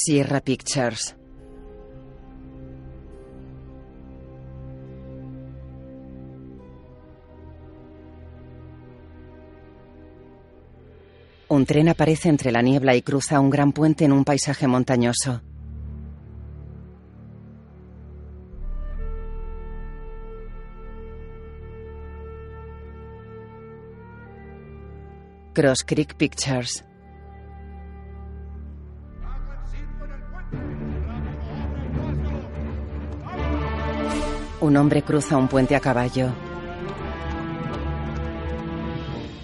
Sierra Pictures. Un tren aparece entre la niebla y cruza un gran puente en un paisaje montañoso. Cross Creek Pictures. Un hombre cruza un puente a caballo.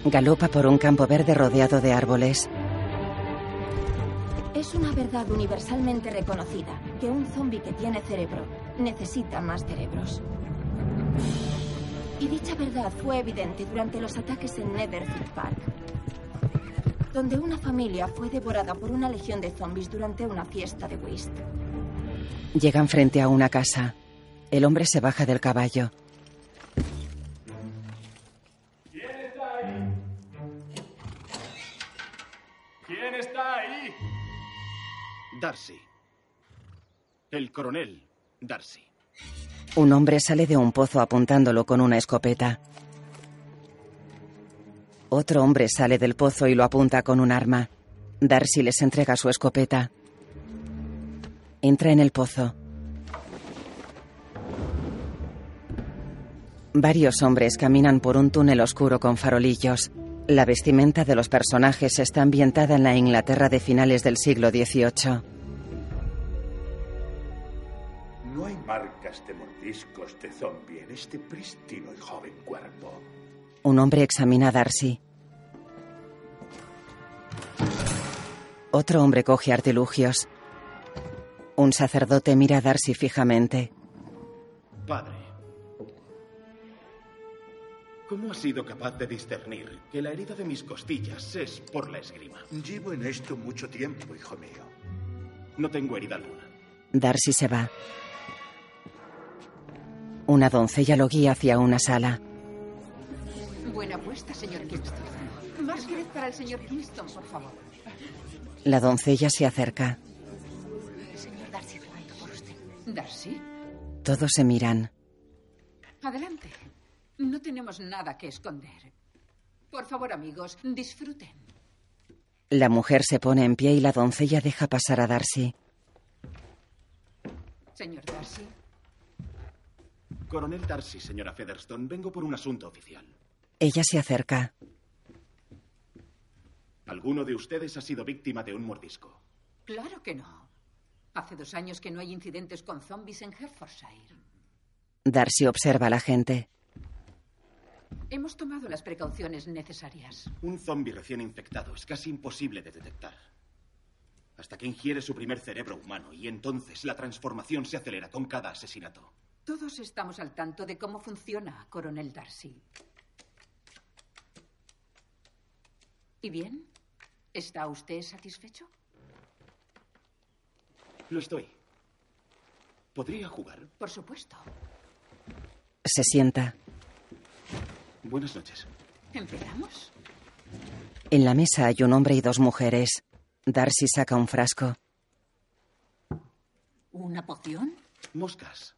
Galopa por un campo verde rodeado de árboles. Es una verdad universalmente reconocida que un zombi que tiene cerebro necesita más cerebros. Y dicha verdad fue evidente durante los ataques en Netherfield Park, donde una familia fue devorada por una legión de zombies durante una fiesta de whist. Llegan frente a una casa. El hombre se baja del caballo. ¿Quién está ahí? ¿Quién está ahí? Darcy. El coronel Darcy. Un hombre sale de un pozo apuntándolo con una escopeta. Otro hombre sale del pozo y lo apunta con un arma. Darcy les entrega su escopeta. Entra en el pozo. Varios hombres caminan por un túnel oscuro con farolillos. La vestimenta de los personajes está ambientada en la Inglaterra de finales del siglo XVIII. No hay marcas de mordiscos de zombie en este prístino y joven cuerpo. Un hombre examina a Darcy. Otro hombre coge artilugios. Un sacerdote mira a Darcy fijamente. Padre. ¿Cómo has sido capaz de discernir que la herida de mis costillas es por la esgrima? Llevo en esto mucho tiempo, hijo mío. No tengo herida alguna. Darcy se va. Una doncella lo guía hacia una sala. Buena apuesta, señor Kingston. Más Jerez para el señor Kingston, por favor. La doncella se acerca. Señor Darcy, pregunto por usted. ¿Darcy? Todos se miran. Adelante. No tenemos nada que esconder. Por favor, amigos, disfruten. La mujer se pone en pie y la doncella deja pasar a Darcy. Señor Darcy, Coronel Darcy, señora Featherstone, vengo por un asunto oficial. Ella se acerca. ¿Alguno de ustedes ha sido víctima de un mordisco? claro que no. Hace dos años que no hay incidentes con zombies en Hertfordshire. Darcy observa a la gente. Hemos tomado las precauciones necesarias. Un zombie recién infectado es casi imposible de detectar. Hasta que ingiere su primer cerebro humano y entonces la transformación se acelera con cada asesinato. Todos estamos al tanto de cómo funciona, coronel Darcy. ¿Y bien? ¿Está usted satisfecho? Lo estoy. ¿Podría jugar? Por supuesto. Se sienta. Buenas noches. ¿Empezamos? En la mesa hay un hombre y dos mujeres. Darcy saca un frasco. ¿Una poción? Moscas.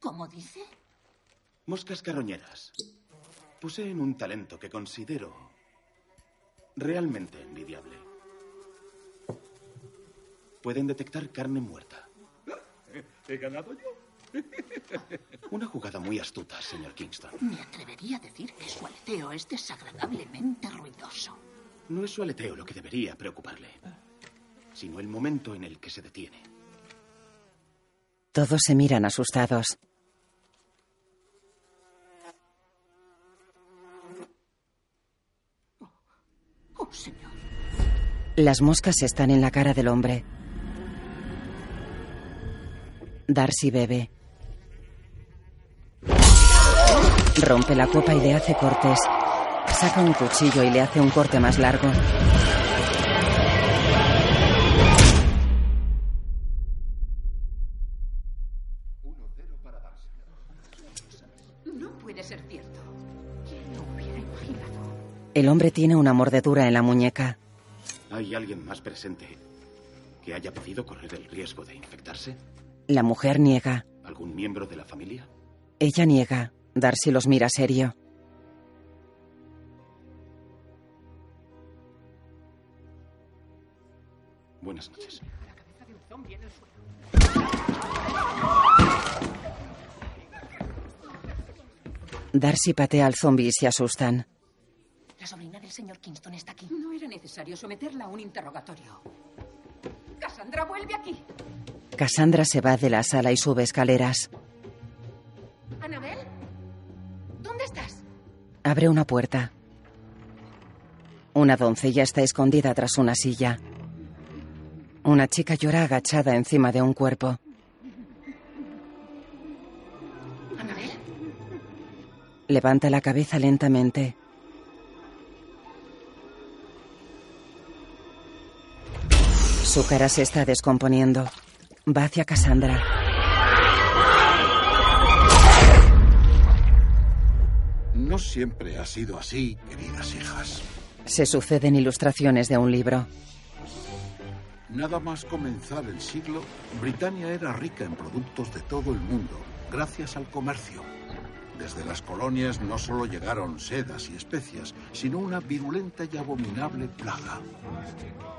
¿Cómo dice? Moscas carroñeras. Poseen un talento que considero realmente envidiable. Pueden detectar carne muerta. ¿He ganado yo? Una jugada muy astuta, señor Kingston. Me atrevería a decir que su aleteo es desagradablemente ruidoso. No es su aleteo lo que debería preocuparle, sino el momento en el que se detiene. Todos se miran asustados. Oh, señor. Las moscas están en la cara del hombre. Darcy bebe. Rompe la copa y le hace cortes. Saca un cuchillo y le hace un corte más largo. El hombre tiene una mordedura en la muñeca. Hay alguien más presente que haya podido correr el riesgo de infectarse? La mujer niega. ¿Algún miembro de la familia? Ella niega. Darcy los mira serio. Buenas noches. Darcy patea al zombie y se asustan. La sobrina del señor Kingston está aquí. No era necesario someterla a un interrogatorio. Cassandra, vuelve aquí. Cassandra se va de la sala y sube escaleras. ¿Anabel? Abre una puerta. Una doncella está escondida tras una silla. Una chica llora agachada encima de un cuerpo. ¿Anabel? Levanta la cabeza lentamente. Su cara se está descomponiendo. Va hacia Cassandra. No siempre ha sido así, queridas hijas. Se suceden ilustraciones de un libro. Nada más comenzar el siglo, Britania era rica en productos de todo el mundo, gracias al comercio. Desde las colonias no solo llegaron sedas y especias, sino una virulenta y abominable plaga.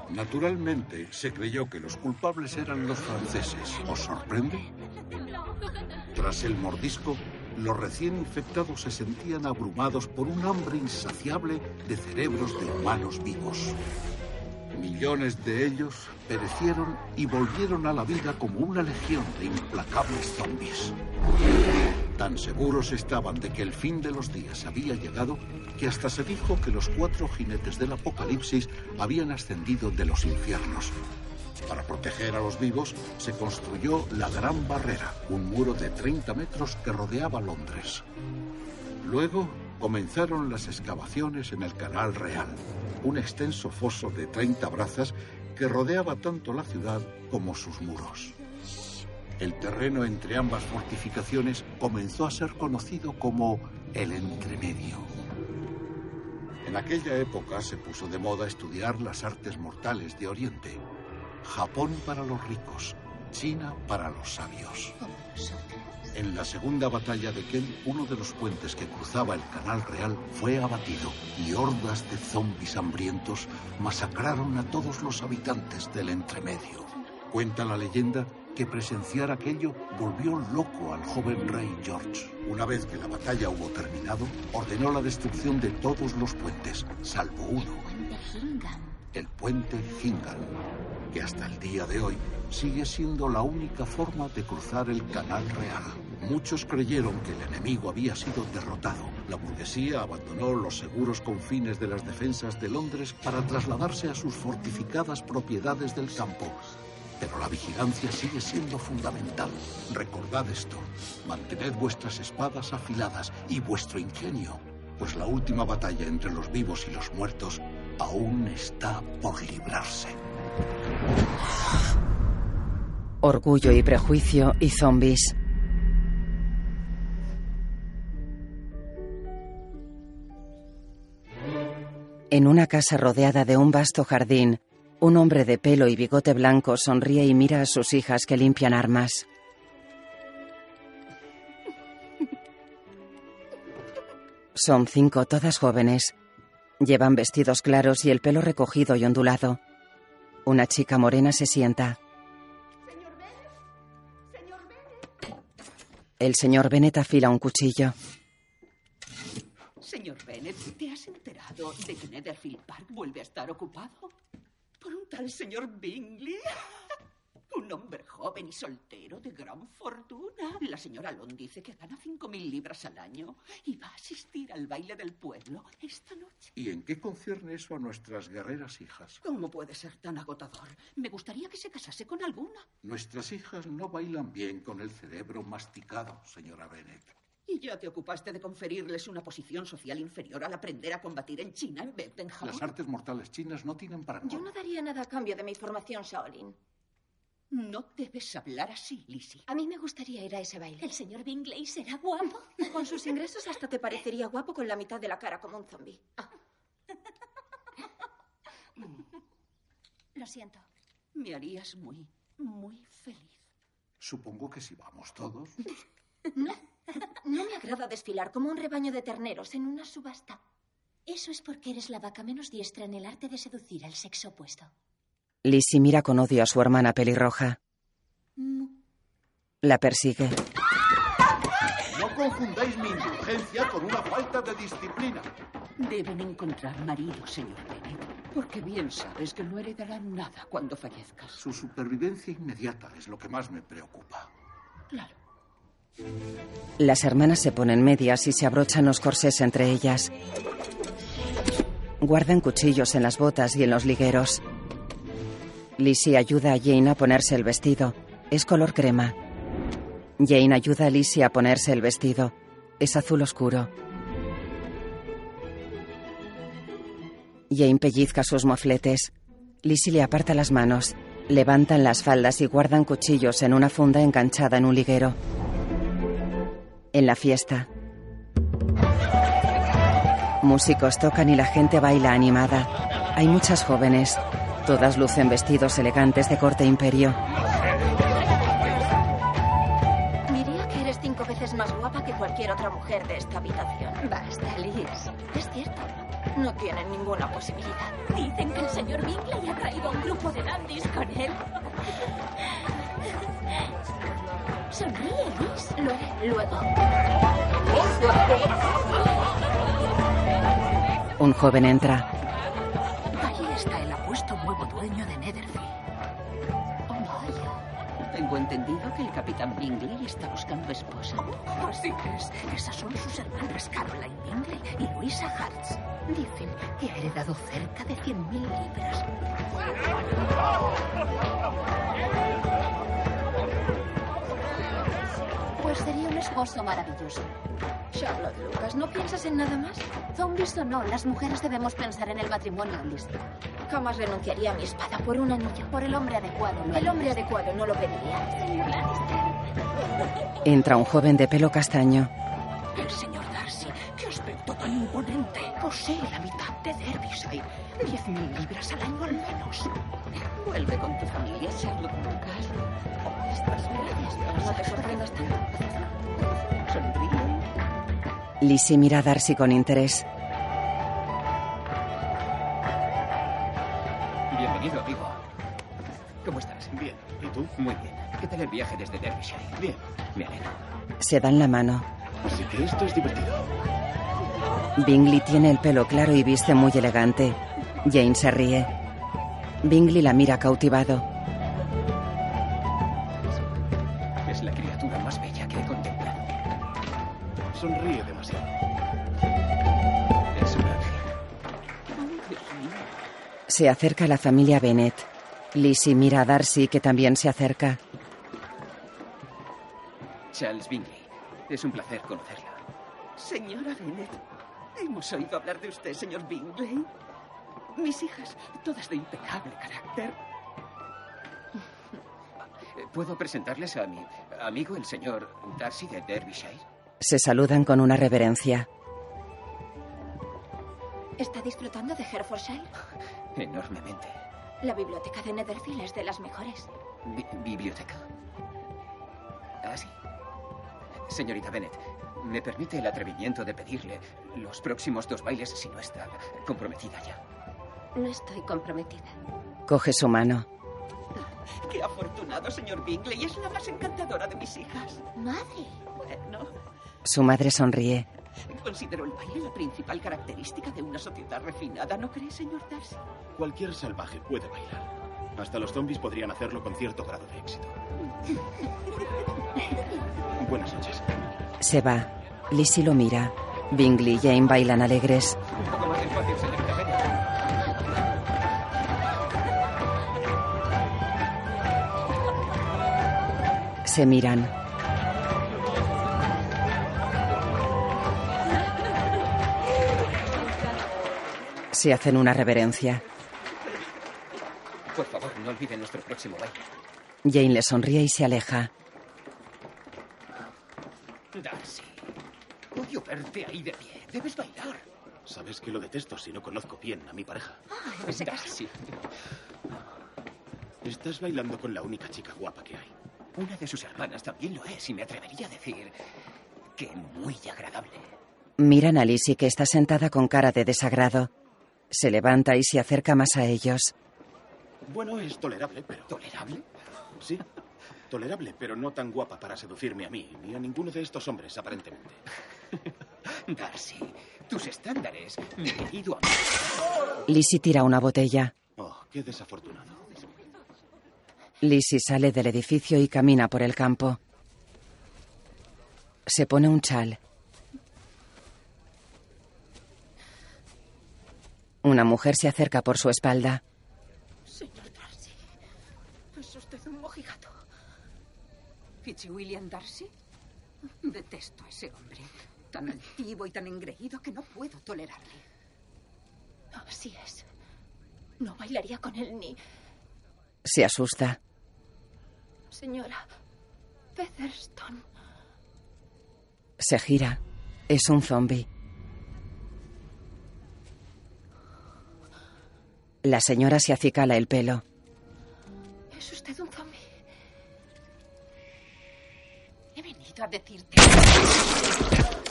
Naturalmente, se creyó que los culpables eran los franceses. ¿Os sorprende? Tras el mordisco, los recién infectados se sentían abrumados por un hambre insaciable de cerebros de humanos vivos. Millones de ellos perecieron y volvieron a la vida como una legión de implacables zombies. Tan seguros estaban de que el fin de los días había llegado que hasta se dijo que los cuatro jinetes del apocalipsis habían ascendido de los infiernos. Para proteger a los vivos se construyó la Gran Barrera, un muro de 30 metros que rodeaba Londres. Luego comenzaron las excavaciones en el Canal Real, un extenso foso de 30 brazas que rodeaba tanto la ciudad como sus muros. El terreno entre ambas fortificaciones comenzó a ser conocido como el entremedio. En aquella época se puso de moda estudiar las artes mortales de Oriente. Japón para los ricos, China para los sabios. En la segunda batalla de Kent, uno de los puentes que cruzaba el Canal Real fue abatido y hordas de zombis hambrientos masacraron a todos los habitantes del entremedio. Cuenta la leyenda que presenciar aquello volvió loco al joven rey George. Una vez que la batalla hubo terminado, ordenó la destrucción de todos los puentes, salvo uno, el puente Hingham, que hasta el día de hoy sigue siendo la única forma de cruzar el Canal Real. Muchos creyeron que el enemigo había sido derrotado. La burguesía abandonó los seguros confines de las defensas de Londres para trasladarse a sus fortificadas propiedades del campo. Pero la vigilancia sigue siendo fundamental. Recordad esto. Mantened vuestras espadas afiladas y vuestro ingenio, pues la última batalla entre los vivos y los muertos aún está por librarse. Orgullo y prejuicio y zombies. En una casa rodeada de un vasto jardín, un hombre de pelo y bigote blanco sonríe y mira a sus hijas que limpian armas. Son cinco, todas jóvenes. Llevan vestidos claros y el pelo recogido y ondulado. Una chica morena se sienta. El señor Bennett afila un cuchillo. Señor Bennett, ¿te has enterado de que Netherfield Park vuelve a estar ocupado? Por un tal señor Bingley. Un hombre joven y soltero de gran fortuna. La señora Long dice que gana cinco mil libras al año y va a asistir al baile del pueblo esta noche. ¿Y en qué concierne eso a nuestras guerreras hijas? ¿Cómo puede ser tan agotador? Me gustaría que se casase con alguna. Nuestras hijas no bailan bien con el cerebro masticado, señora Bennett. Y ya te ocupaste de conferirles una posición social inferior al aprender a combatir en China, en vez de en Japón. Las artes mortales chinas no tienen para Yo no daría nada a cambio de mi formación Shaolin. No debes hablar así, Lizzie. A mí me gustaría ir a ese baile. ¿El señor Bingley será guapo? Con sus ingresos hasta te parecería guapo con la mitad de la cara como un zombi. Lo siento. Me harías muy, muy feliz. Supongo que si vamos todos. No, no me agrada desfilar como un rebaño de terneros en una subasta. Eso es porque eres la vaca menos diestra en el arte de seducir al sexo opuesto. Lizzie mira con odio a su hermana pelirroja. La persigue. No confundáis mi indulgencia con una falta de disciplina. Deben encontrar marido, señor Bennett, porque bien sabes que no heredarán nada cuando fallezcas. Su supervivencia inmediata es lo que más me preocupa. Claro. Las hermanas se ponen medias y se abrochan los corsés entre ellas. Guardan cuchillos en las botas y en los ligueros. Lizzie ayuda a Jane a ponerse el vestido. Es color crema. Jane ayuda a Lizzie a ponerse el vestido. Es azul oscuro. Jane pellizca sus mofletes. Lizzie le aparta las manos. Levantan las faldas y guardan cuchillos en una funda enganchada en un liguero. En la fiesta. Músicos tocan y la gente baila animada. Hay muchas jóvenes. Todas lucen vestidos elegantes de corte imperio. Diría que eres cinco veces más guapa que cualquier otra mujer de esta habitación. Basta, Liz. Es cierto. No tienen ninguna posibilidad. Dicen que el señor Bingley ha traído a un grupo de dandies con él. Sonríe, Liz. Lo haré luego. Un joven entra. Dueño de Netherfield. Oh, vaya. Tengo entendido que el capitán Bingley está buscando esposa. Así es. Esas son sus hermanas Caroline Bingley y Luisa Hartz. Dicen que ha heredado cerca de 100.000 libras. Pues sería un esposo maravilloso. Charlotte Lucas, ¿no piensas en nada más? Zombies o no, las mujeres debemos pensar en el matrimonio, Liz. Jamás renunciaría a mi espada por un anillo. Por el hombre adecuado. lo El hombre adecuado no lo pediría. Señor Lannister. Entra un joven de pelo castaño. El señor Darcy, qué aspecto tan imponente. Posee la mitad de Derbyshire. 10.000 libras al año al menos. Vuelve con tu familia, Charlotte Lucas. No te sorprendas tanto. Sonríe. Lizzie mira a Darcy con interés. Bienvenido, amigo. ¿Cómo estás? Bien. ¿Y tú? Muy bien. ¿Qué tal el viaje desde Derbyshire? Bien. Me alegro. Se dan la mano. Así que esto es divertido. Bingley tiene el pelo claro y viste muy elegante. Jane se ríe. Bingley la mira cautivado. Se acerca a la familia Bennet. Lizzie mira a Darcy, que también se acerca. Charles Bingley. Es un placer conocerla. Señora Bennet, hemos oído hablar de usted, señor Bingley. Mis hijas, todas de impecable carácter. ¿Puedo presentarles a mi amigo, el señor Darcy de Derbyshire? Se saludan con una reverencia. ¿Está disfrutando de Herefordshire? Enormemente. La biblioteca de Netherfield es de las mejores. Bi- biblioteca. Ah, sí. Señorita Bennet, ¿me permite el atrevimiento de pedirle los próximos dos bailes si no está comprometida ya? No estoy comprometida. Coge su mano. Qué afortunado, señor Bingley. Es la más encantadora de mis hijas. Madre. Bueno, Su madre sonríe. Considero el baile la principal característica de una sociedad refinada, ¿no cree, señor Darcy? Cualquier salvaje puede bailar. Hasta los zombies podrían hacerlo con cierto grado de éxito. Buenas noches. Se va. Lizzie lo mira. Bingley y Jane bailan alegres. Un poco más despacio, señorita Bennet. Se miran. Se hacen una reverencia. Por favor, no olviden nuestro próximo baile. Jane le sonríe y se aleja. Darcy, odio verte ahí de pie. Debes bailar. Sabes que lo detesto si no conozco bien a mi pareja. Darcy. Estás bailando con la única chica guapa que hay. Una de sus hermanas también lo es y me atrevería a decir que muy agradable. Miran a Lizzie que está sentada con cara de desagrado. Se levanta y se acerca más a ellos. Bueno, es tolerable, pero... ¿Tolerable? Sí, tolerable, pero no tan guapa para seducirme a mí ni a ninguno de estos hombres, aparentemente. Darcy, tus estándares me han ido a... Lizzie tira una botella. Oh, qué desafortunado. Lizzie sale del edificio y camina por el campo. Se pone un chal. Una mujer se acerca por su espalda. Señor Darcy, es usted un mojigato. ¿Fitzwilliam Darcy? Detesto a ese hombre. Tan altivo y tan engreído que no puedo tolerarle. Así es. No bailaría con él ni... Se asusta. Señora Featherstone. Se gira. Es un zombi. La señora se acicala el pelo. ¿Es usted un zombie? He venido a decirte.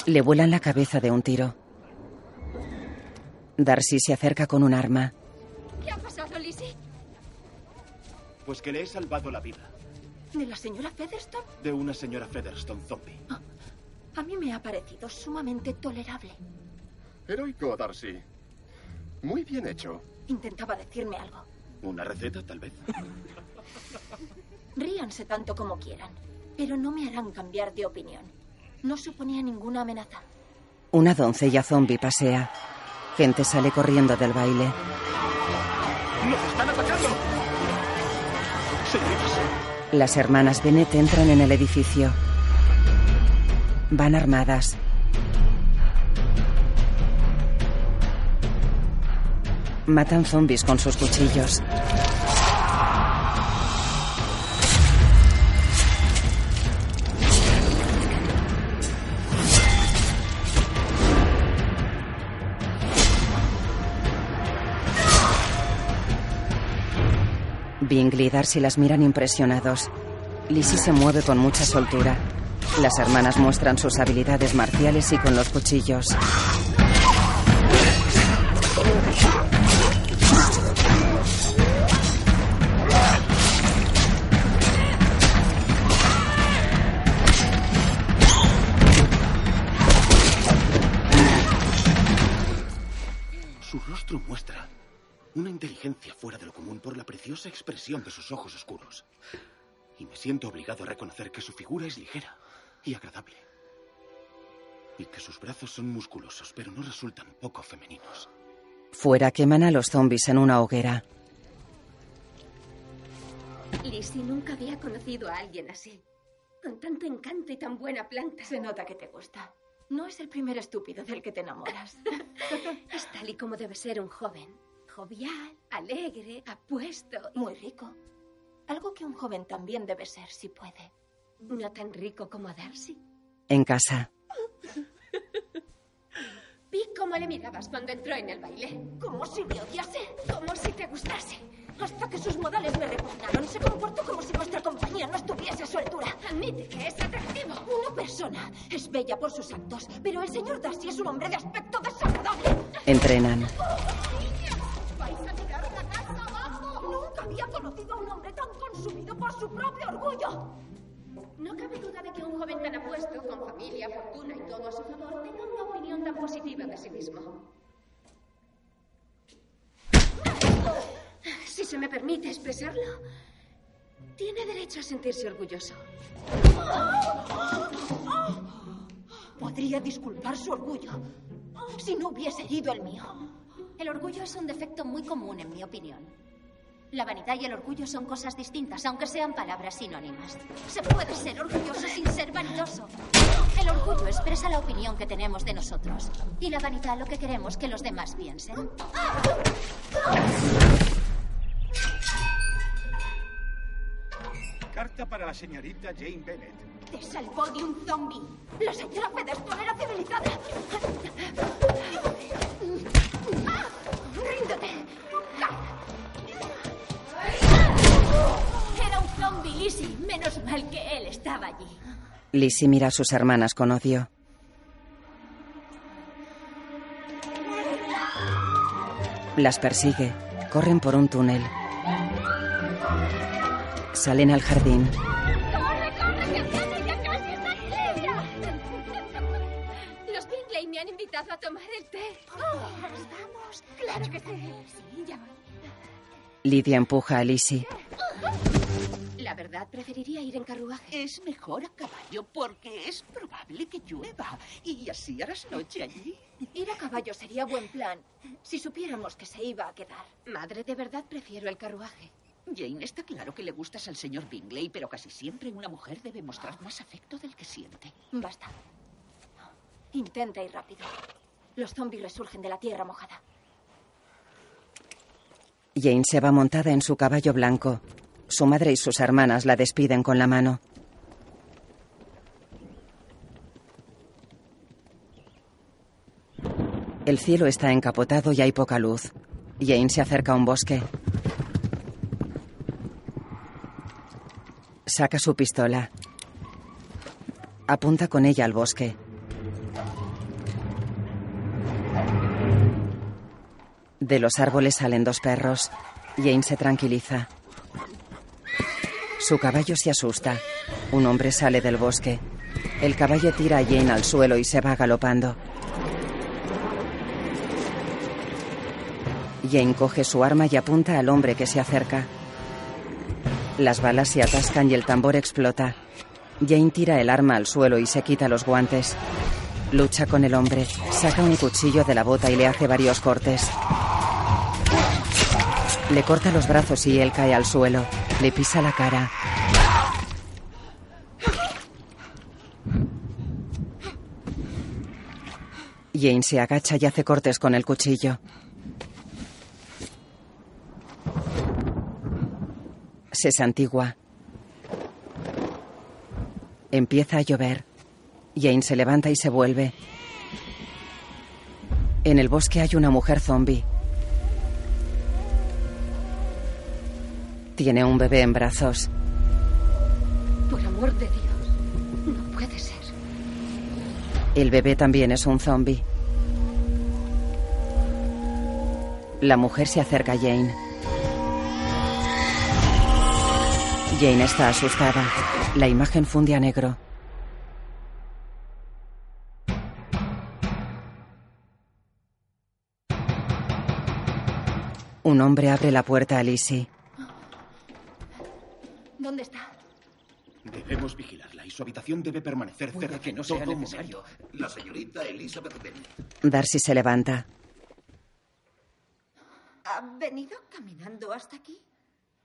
Le vuelan la cabeza de un tiro. Darcy se acerca con un arma. ¿Qué ha pasado, Lizzie? Pues que le he salvado la vida ¿De la señora Featherstone? de una señora Featherstone zombie. A mí me ha parecido sumamente tolerable. Heroico, Darcy. Muy bien hecho. Intentaba decirme algo. ¿Una receta, tal vez? Ríanse tanto como quieran, pero no me harán cambiar de opinión. No suponía ninguna amenaza. Una doncella zombie pasea. Gente sale corriendo del baile. ¡Nos están atacando! Señoritas, Las hermanas Bennett entran en el edificio. Van armadas. Matan zombies con sus cuchillos. Bingley y Darcy las miran impresionados. Lizzie se mueve con mucha soltura. Las hermanas muestran sus habilidades marciales y con los cuchillos. Inteligencia fuera de lo común por la preciosa expresión de sus ojos oscuros. Y me siento obligado a reconocer que su figura es ligera y agradable. Y que sus brazos son musculosos, pero no resultan poco femeninos. Fuera queman a los zombies en una hoguera. Lizzie nunca había conocido a alguien así. Con tanto encanto y tan buena planta. Se nota que te gusta. No es el primer estúpido del que te enamoras. Es tal y como debe ser un joven. Jovial, alegre, apuesto. Muy rico. Algo que un joven también debe ser si puede. No tan rico como Darcy. En casa. Vi cómo le mirabas cuando entró en el baile. Como si me odiase. Como si te gustase. Hasta que sus modales me repugnaron se comportó como si nuestra compañía no estuviese a su altura. Admite que es atractivo. Una persona es bella por sus actos, pero el señor Darcy es un hombre de aspecto desagradable. Entrenan. Había conocido a un hombre tan consumido por su propio orgullo. No cabe duda de que un joven tan apuesto, con familia, fortuna y todo a su favor, tenga una opinión tan positiva de sí mismo. Si se me permite expresarlo, tiene derecho a sentirse orgulloso. Podría disculpar su orgullo si no hubiese herido el mío. El orgullo es un defecto muy común, en mi opinión. La vanidad y el orgullo son cosas distintas, aunque sean palabras sinónimas. Se puede ser orgulloso sin ser vanidoso. El orgullo expresa la opinión que tenemos de nosotros. Y la vanidad lo que queremos que los demás piensen. Carta para la señorita Jane Bennett. Te salvó de un zombie. La señora Featherstone era civilizada. ¡Ríndete! Lizzie mira a sus hermanas con odio. Las persigue. Corren por un túnel. Salen al jardín. ¡Corre, corre, que viene! ¡Ya casi está aquí, Lidia! Los Bingley me han invitado a tomar el té. ¿Vamos? Claro que sí. Sí, ya voy. Lidia empuja a Lizzie. La verdad, preferiría ir en carruaje. Es mejor a caballo porque es probable que llueva. Y así harás noche allí. Ir a caballo sería buen plan si supiéramos que se iba a quedar. Madre, de verdad prefiero el carruaje. Jane, está claro que le gustas al señor Bingley, pero casi siempre una mujer debe mostrar más afecto del que siente. Basta. Intenta ir rápido. Los zombies resurgen de la tierra mojada. Jane se va montada en su caballo blanco. Su madre y sus hermanas la despiden con la mano. El cielo está encapotado y hay poca luz. Jane se acerca a un bosque. Saca su pistola. Apunta con ella al bosque. De los árboles salen dos perros. Jane se tranquiliza. Su caballo se asusta. Un hombre sale del bosque. El caballo tira a Jane al suelo y se va galopando. Jane coge su arma y apunta al hombre que se acerca. Las balas se atascan y el tambor explota. Jane tira el arma al suelo y se quita los guantes. Lucha con el hombre, saca un cuchillo de la bota y le hace varios cortes. Le corta los brazos y él cae al suelo. Le pisa la cara. Jane se agacha y hace cortes con el cuchillo. Se santigua. Empieza a llover. Jane se levanta y se vuelve. En el bosque hay una mujer zombie. Tiene un bebé en brazos. Por amor de Dios. No puede ser. El bebé también es un zombie. La mujer se acerca a Jane. Jane está asustada. La imagen funde a negro. Un hombre abre la puerta a Lizzie. ¿Dónde está? Debemos vigilarla y su habitación debe permanecer Puede cerrada que no sea necesario. momento. La señorita Elizabeth Bennet. Darcy se levanta. ¿Ha venido caminando hasta aquí?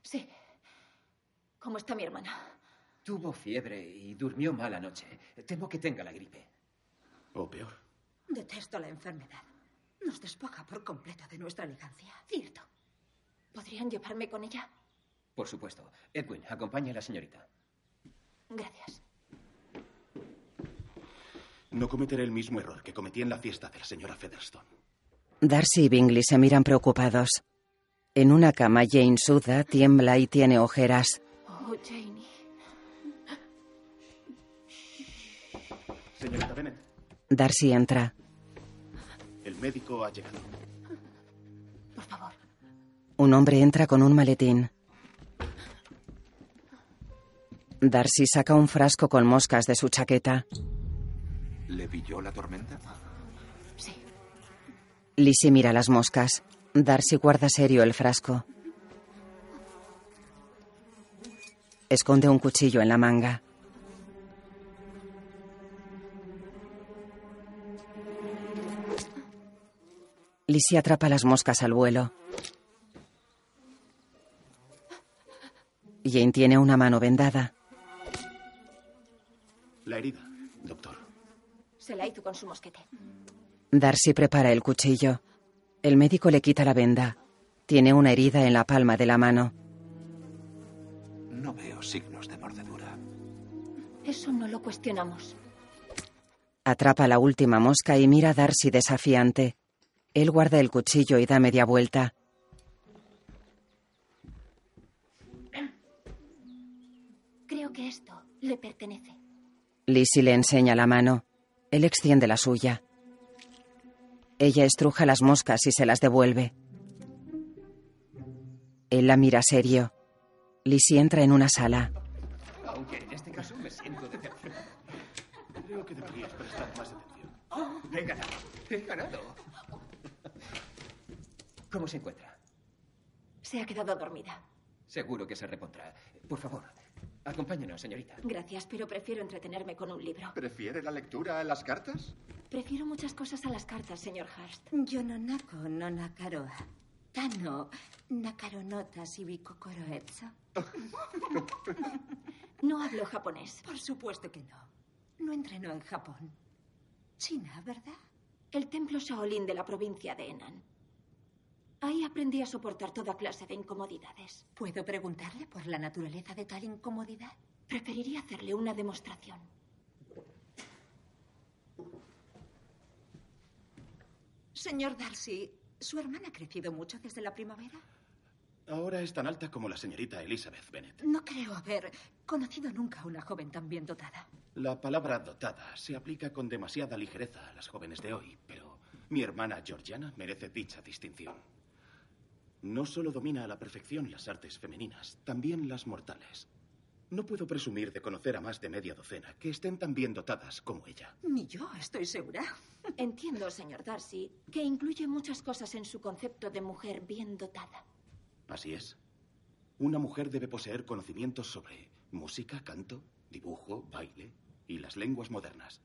Sí. ¿Cómo está mi hermana? Tuvo fiebre y durmió mal anoche. Temo que tenga la gripe. O peor. Detesto la enfermedad. Nos despoja por completo de nuestra elegancia. Cierto. ¿Podrían llevarme con ella? Por supuesto. Edwin, acompaña a la señorita. Gracias. No cometeré el mismo error que cometí en la fiesta de la señora Featherstone. Darcy y Bingley se miran preocupados. En una cama, Jane suda, tiembla y tiene ojeras. Oh, Janie. Señorita Bennet, Darcy entra. el médico ha llegado. Por favor. Un hombre entra con un maletín. Darcy saca un frasco con moscas de su chaqueta. ¿Le pilló la tormenta? Sí. Lizzie mira las moscas. Darcy guarda serio el frasco. Esconde un cuchillo en la manga. Lizzie atrapa las moscas al vuelo. Jane tiene una mano vendada. La herida, doctor. Se la hizo con su mosquete. Darcy prepara el cuchillo. El médico le quita la venda. Tiene una herida en la palma de la mano. No veo signos de mordedura. Eso no lo cuestionamos. Atrapa la última mosca y mira a Darcy desafiante. Él guarda el cuchillo y da media vuelta. Creo que esto le pertenece. Lizzie le enseña la mano. Él extiende la suya. Ella estruja las moscas y se las devuelve. Él la mira serio. Lizzie entra en una sala. Aunque en este caso me siento decepcionado. Creo que deberías prestar más atención. He ganado. He ganado. ¿Cómo se encuentra? Se ha quedado dormida. Seguro que se repondrá. Por favor, acompáñenos, señorita. Gracias, pero prefiero entretenerme con un libro. ¿Prefiere la lectura a las cartas? Prefiero muchas cosas a las cartas, señor Hurst. Yo no naco, no nakaroa. Tano, nakaronota sibikokoro etso. No hablo japonés. Por supuesto que no. No entrenó en Japón. China, ¿verdad? El templo Shaolin de la provincia de Henan. Ahí aprendí a soportar toda clase de incomodidades. ¿Puedo preguntarle por la naturaleza de tal incomodidad? Preferiría hacerle una demostración. Señor Darcy, ¿su hermana ha crecido mucho desde la primavera? Ahora es tan alta como la señorita Elizabeth Bennet. No creo haber conocido nunca a una joven tan bien dotada. La palabra dotada se aplica con demasiada ligereza a las jóvenes de hoy, pero mi hermana Georgiana merece dicha distinción. No solo domina a la perfección las artes femeninas, también las mortales. No puedo presumir de conocer a más de media docena que estén tan bien dotadas como ella. Ni yo, estoy segura. Entiendo, señor Darcy, que incluye muchas cosas en su concepto de mujer bien dotada. Así es. Una mujer debe poseer conocimientos sobre música, canto, dibujo, baile y las lenguas modernas.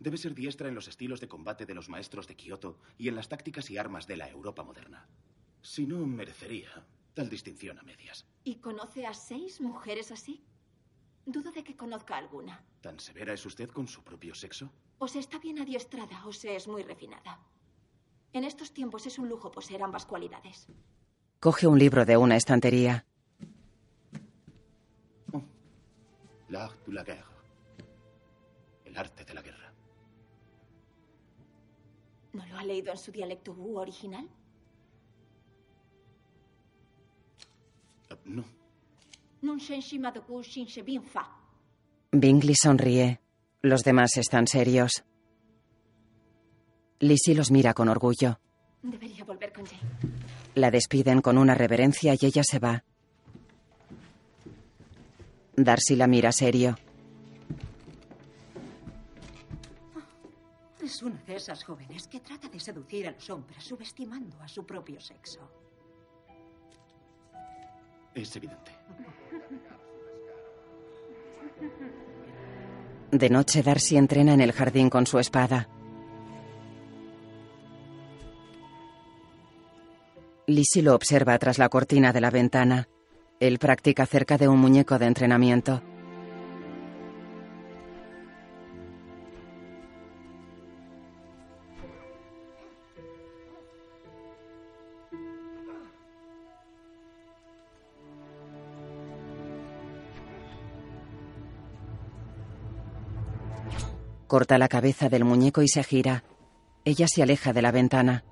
Debe ser diestra en los estilos de combate de los maestros de Kioto y en las tácticas y armas de la Europa moderna. Si no, merecería tal distinción a medias. ¿Y conoce a seis mujeres así? Dudo de que conozca alguna. ¿Tan severa es usted con su propio sexo? O se está bien adiestrada o se es muy refinada. En estos tiempos es un lujo poseer ambas cualidades. Coge un libro de una estantería. L'art de la guerre. El arte de la guerra. ¿No lo ha leído en su dialecto Wu original? No. Bingley sonríe. Los demás están serios. Lizzie los mira con orgullo. Debería volver con Jane. La despiden con una reverencia y ella se va. Darcy la mira serio. Es una de esas jóvenes que trata de seducir a los hombres subestimando a su propio sexo. Es evidente. De noche, Darcy entrena en el jardín con su espada. Lizzie lo observa tras la cortina de la ventana. Él practica cerca de un muñeco de entrenamiento. Corta la cabeza del muñeco y se gira. Ella se aleja de la ventana.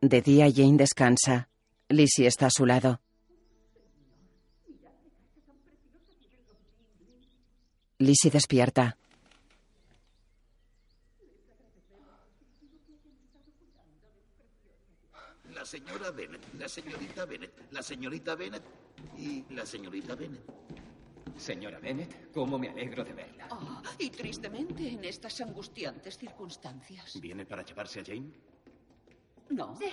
De día Jane descansa. Lizzie está a su lado. Lizzie despierta. La señora Bennett, la señorita Bennett, la señorita Bennett y la señorita Bennett. Señora Bennett, cómo me alegro de verla. Oh, y tristemente en estas angustiantes circunstancias. ¿Viene para llevarse a Jane? No. Sí.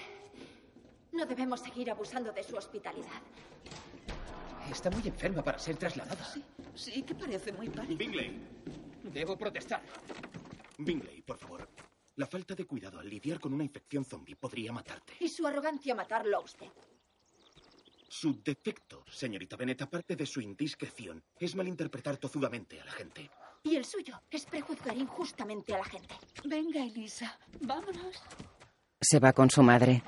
No debemos seguir abusando de su hospitalidad. Está muy enferma para ser trasladada. Sí, sí que parece muy pálida. Bingley. Debo protestar. Bingley, por favor. La falta de cuidado al lidiar con una infección zombie podría matarte. Y su arrogancia matarlo a usted. Su defecto, señorita Bennett, aparte de su indiscreción, es malinterpretar tozudamente a la gente. Y el suyo es prejuzgar injustamente a la gente. Venga, Elisa, vámonos. Se va con su madre.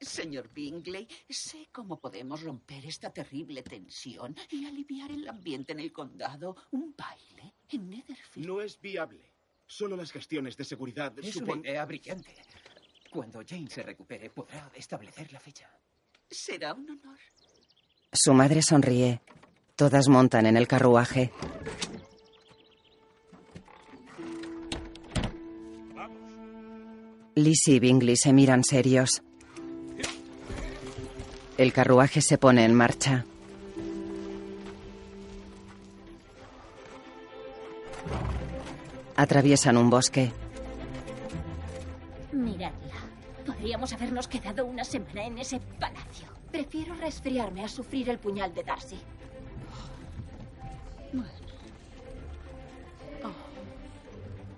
Señor Bingley, sé cómo podemos romper esta terrible tensión y aliviar el ambiente en el condado. Un baile en Netherfield. No es viable. Solo las gestiones de seguridad Es supon- una idea brillante. Cuando Jane se recupere, podrá establecer la fecha. Será un honor. Su madre sonríe. Todas montan en el carruaje. Lizzie y Bingley se miran serios. El carruaje se pone en marcha. Atraviesan un bosque. Podríamos habernos quedado una semana en ese palacio. Prefiero resfriarme a sufrir el puñal de Darcy.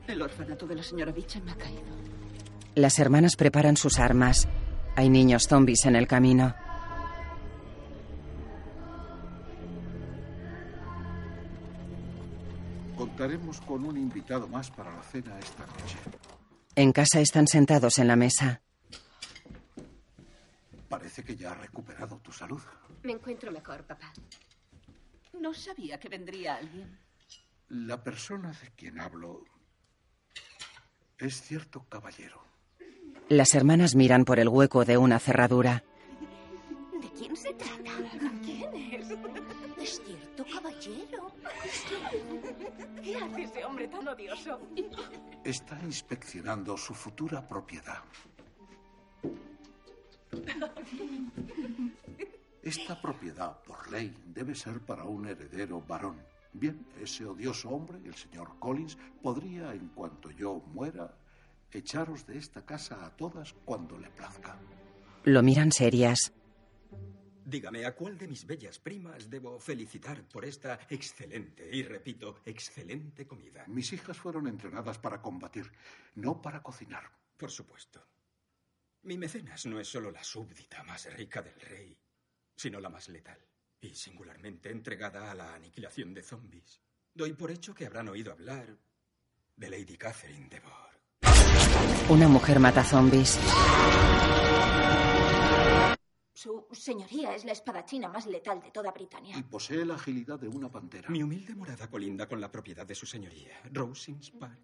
El orfanato de la señora Beecham me ha caído. Las hermanas preparan sus armas. Hay niños zombies en el camino. Contaremos con un invitado más para la cena esta noche. En casa están sentados en la mesa. Parece que ya ha recuperado tu salud. Me encuentro mejor, papá. No sabía que vendría alguien. La persona de quien hablo es cierto caballero. Las hermanas miran por el hueco de una cerradura. ¿De quién se trata? ¿Quién es? Es cierto, caballero. ¿Qué hace ese hombre tan odioso? Está inspeccionando su futura propiedad. Esta propiedad, por ley, debe ser para un heredero varón. Bien, ese odioso hombre, el señor Collins, podría, en cuanto yo muera, echaros de esta casa a todas cuando le plazca. Lo miran serias. Dígame, ¿a cuál de mis bellas primas debo felicitar por esta excelente, y repito, excelente comida? Mis hijas fueron entrenadas para combatir, no para cocinar. Por supuesto. Mi mecenas no es solo la súbdita más rica del rey, sino la más letal y singularmente entregada a la aniquilación de zombies. Doy por hecho que habrán oído hablar de Lady Catherine de Bourgh. Una mujer mata zombies. Su señoría es la espadachina más letal de toda Britania. Y posee la agilidad de una pantera. Mi humilde morada colinda con la propiedad de su señoría, Rosings Park.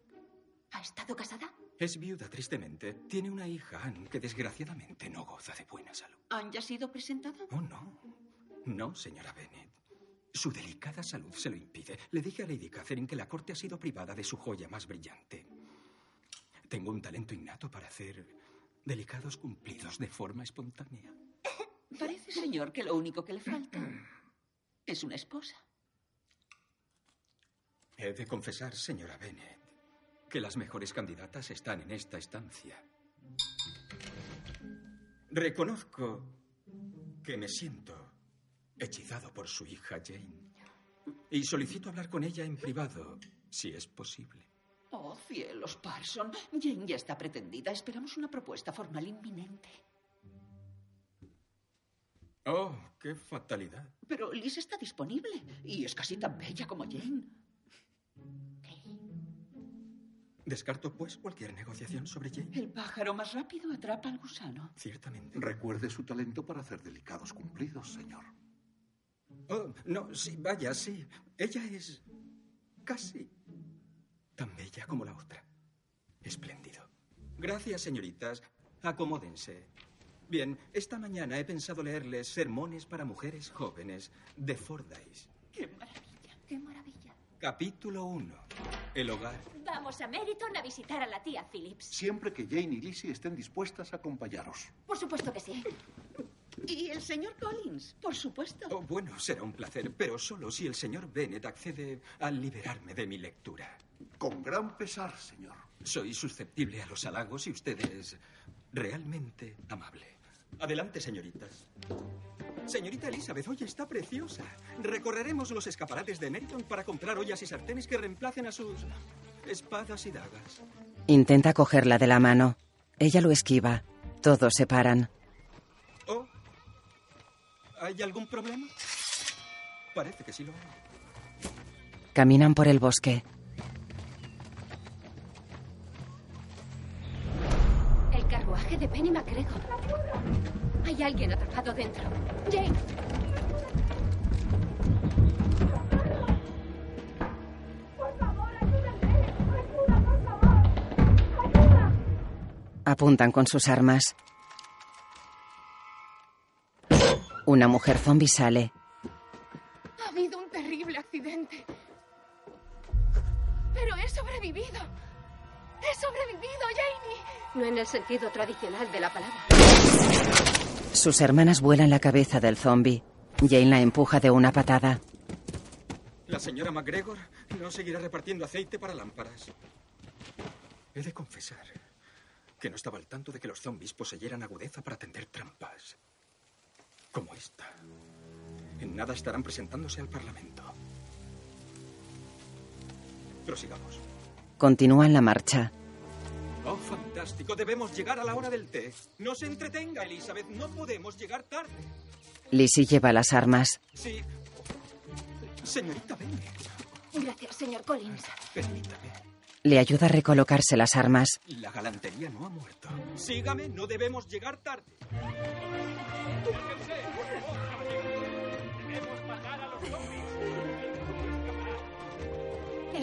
¿Ha estado casada? Es viuda, tristemente. Tiene una hija, Anne, que desgraciadamente no goza de buena salud. ¿Han ya sido presentada? Oh, no. No, señora Bennet. Su delicada salud se lo impide. Le dije a Lady Catherine que la corte ha sido privada de su joya más brillante. Tengo un talento innato para hacer delicados cumplidos de forma espontánea. Parece, señor, que lo único que le falta es una esposa. He de confesar, señora Bennet, que las mejores candidatas están en esta estancia. Reconozco que me siento hechizado por su hija Jane. Y solicito hablar con ella en privado, si es posible. Oh, cielos, Parson. Jane ya está pretendida. Esperamos una propuesta formal inminente. Oh, qué fatalidad. Pero Liz está disponible y es casi tan bella como Jane. Descarto, pues, cualquier negociación sobre Jane. El pájaro más rápido atrapa al gusano. Ciertamente. Recuerde su talento para hacer delicados cumplidos, señor. Oh, no, sí, vaya, sí. Ella es casi tan bella como la otra. Espléndido. Gracias, señoritas. Acomódense. Bien, esta mañana he pensado leerles Sermones para Mujeres Jóvenes de Fordyce. ¡Qué maravilla! ¡Qué maravilla! Capítulo 1. El hogar. Vamos a Meriton a visitar a la tía Phillips. Siempre que Jane y Lizzie estén dispuestas a acompañaros. Por supuesto que sí. Y el señor Collins, por supuesto. Oh, bueno, será un placer, pero solo si el señor Bennett accede a liberarme de mi lectura. Con gran pesar, señor. Soy susceptible a los halagos y usted es realmente amable. Adelante, señoritas. Señorita Elizabeth, hoy está preciosa. Recorreremos los escaparates de Meriton para comprar ollas y sartenes que reemplacen a sus espadas y dagas. Intenta cogerla de la mano. Ella lo esquiva. Todos se paran. Oh, ¿hay algún problema? Parece que sí lo hay. Caminan por el bosque. De Penny MacGregor. Hay alguien atrapado dentro. Jane. Apuntan con sus armas. Una mujer zombie sale. Ha habido un accidente. Pero he sobrevivido. He sobrevivido, Janie. No en el sentido tradicional de la palabra. Sus hermanas vuelan la cabeza del zombie. Jane la empuja de una patada. La señora McGregor no seguirá repartiendo aceite para lámparas. He de confesar que no estaba al tanto de que los zombies poseyeran agudeza para tender trampas. Como esta. En nada estarán presentándose al Parlamento. Prosigamos. Continúan la marcha. Oh, fantástico. Debemos llegar a la hora del té. No se entretenga, Elizabeth. No podemos llegar tarde. Lizzie lleva las armas. Sí. Señorita, venga. Gracias, señor Collins. Permítame. Le ayuda a recolocarse las armas. La galantería no ha muerto. Sígame, no debemos llegar tarde.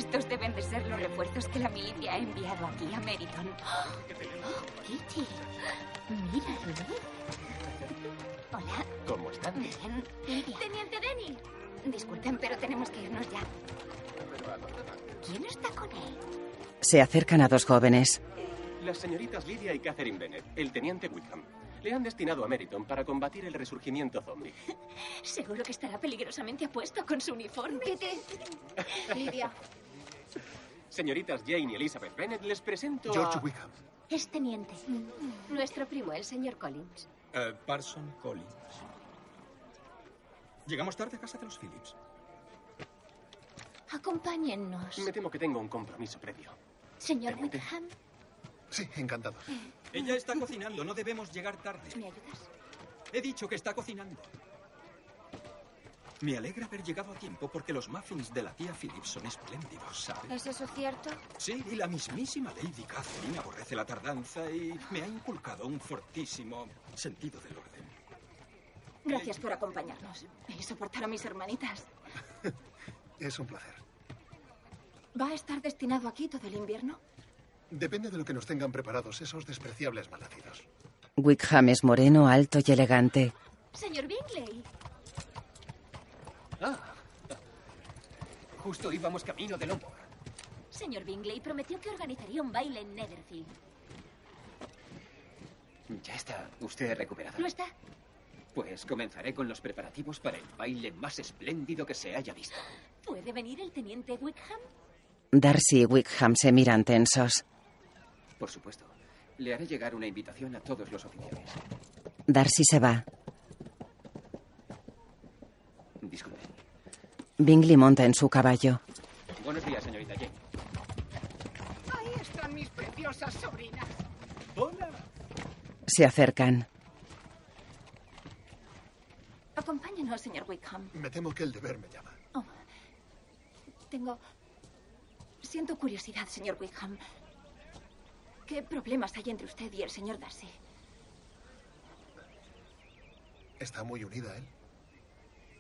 Estos deben de ser los refuerzos que la milicia ha enviado aquí a Meriton. Oh, Kitty. Mira, Hola. ¿Cómo están? Bien. Lidia. Teniente Denny. Disculpen, pero tenemos que irnos ya. ¿Quién está con él? Se acercan a dos jóvenes. Las señoritas Lydia y Catherine Bennett, el teniente Wickham. Le han destinado a Meriton para combatir el resurgimiento zombie. Seguro que estará peligrosamente apuesto con su uniforme. Lidia. Señoritas Jane y Elizabeth Bennett, les presento George a... Wickham. Es teniente. Nuestro primo, el señor Collins. Eh, Parson Collins. Llegamos tarde a casa de los Phillips. Acompáñennos. Me temo que tengo un compromiso previo. Señor Teniente. Wickham, Sí, encantado. Ella está cocinando, no debemos llegar tarde. ¿me ayudas? He dicho que está cocinando. Me alegra haber llegado a tiempo porque los muffins de la tía Phillips son espléndidos, ¿sabes? ¿Es eso cierto? Sí, y la mismísima Lady Catherine aborrece la tardanza y me ha inculcado un fortísimo sentido del orden. Gracias por acompañarnos y soportar a mis hermanitas. Es un placer. ¿Va a estar destinado aquí todo el invierno? Depende de lo que nos tengan preparados esos despreciables malnacidos. Wickham es moreno, alto y elegante. Señor Bingley. Ah. Justo íbamos camino de Lombard. Señor Bingley prometió que organizaría un baile en Netherfield. ¿Ya está usted recuperada? ¿No está? Pues comenzaré con los preparativos para el baile más espléndido que se haya visto. ¿Puede venir el teniente Wickham? Darcy y Wickham se miran tensos. Por supuesto. Le haré llegar una invitación a todos los oficiales. Darcy se va. Disculpe. Bingley monta en su caballo. Buenos días, señorita Jane. Ahí están mis preciosas sobrinas. ¡Hola! Se acercan. Acompáñenos, señor Wickham. Me temo que el deber me llama. Oh, tengo... Siento curiosidad, señor Wickham. ¿Qué problemas hay entre usted y el señor Darcy? ¿Está muy unida él?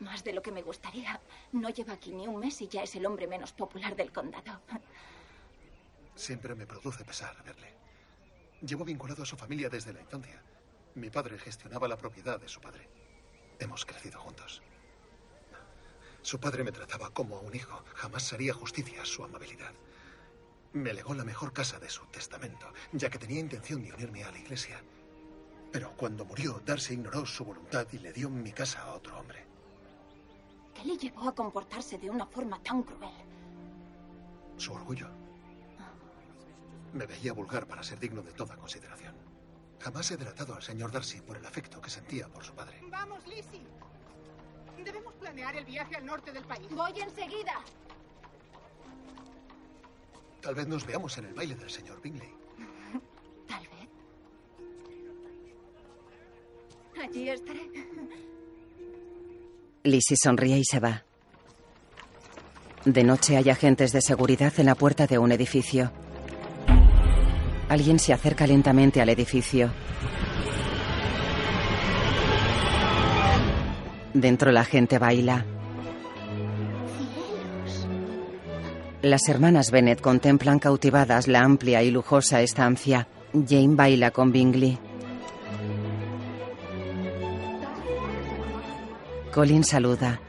Más de lo que me gustaría. No lleva aquí ni un mes y ya es el hombre menos popular del condado. Siempre me produce pesar verle. Llevo vinculado a su familia desde la infancia. Mi padre gestionaba la propiedad de su padre. Hemos crecido juntos. Su padre me trataba como a un hijo. Jamás haría justicia su amabilidad. Me legó la mejor casa de su testamento, ya que tenía intención de unirme a la iglesia. Pero cuando murió, Darcy ignoró su voluntad y le dio mi casa a otro hombre. ¿Qué le llevó a comportarse de una forma tan cruel? Su orgullo. Me veía vulgar para ser digno de toda consideración. Jamás he delatado al señor Darcy por el afecto que sentía por su padre. Vamos, Lizzie. Debemos planear el viaje al norte del país. Voy enseguida. Tal vez nos veamos en el baile del señor Bingley. Tal vez. Allí estaré. Lizzie sonríe y se va. De noche hay agentes de seguridad en la puerta de un edificio. Alguien se acerca lentamente al edificio. Dentro la gente baila. Las hermanas Bennett contemplan cautivadas la amplia y lujosa estancia. Jane baila con Bingley. Colin saluda.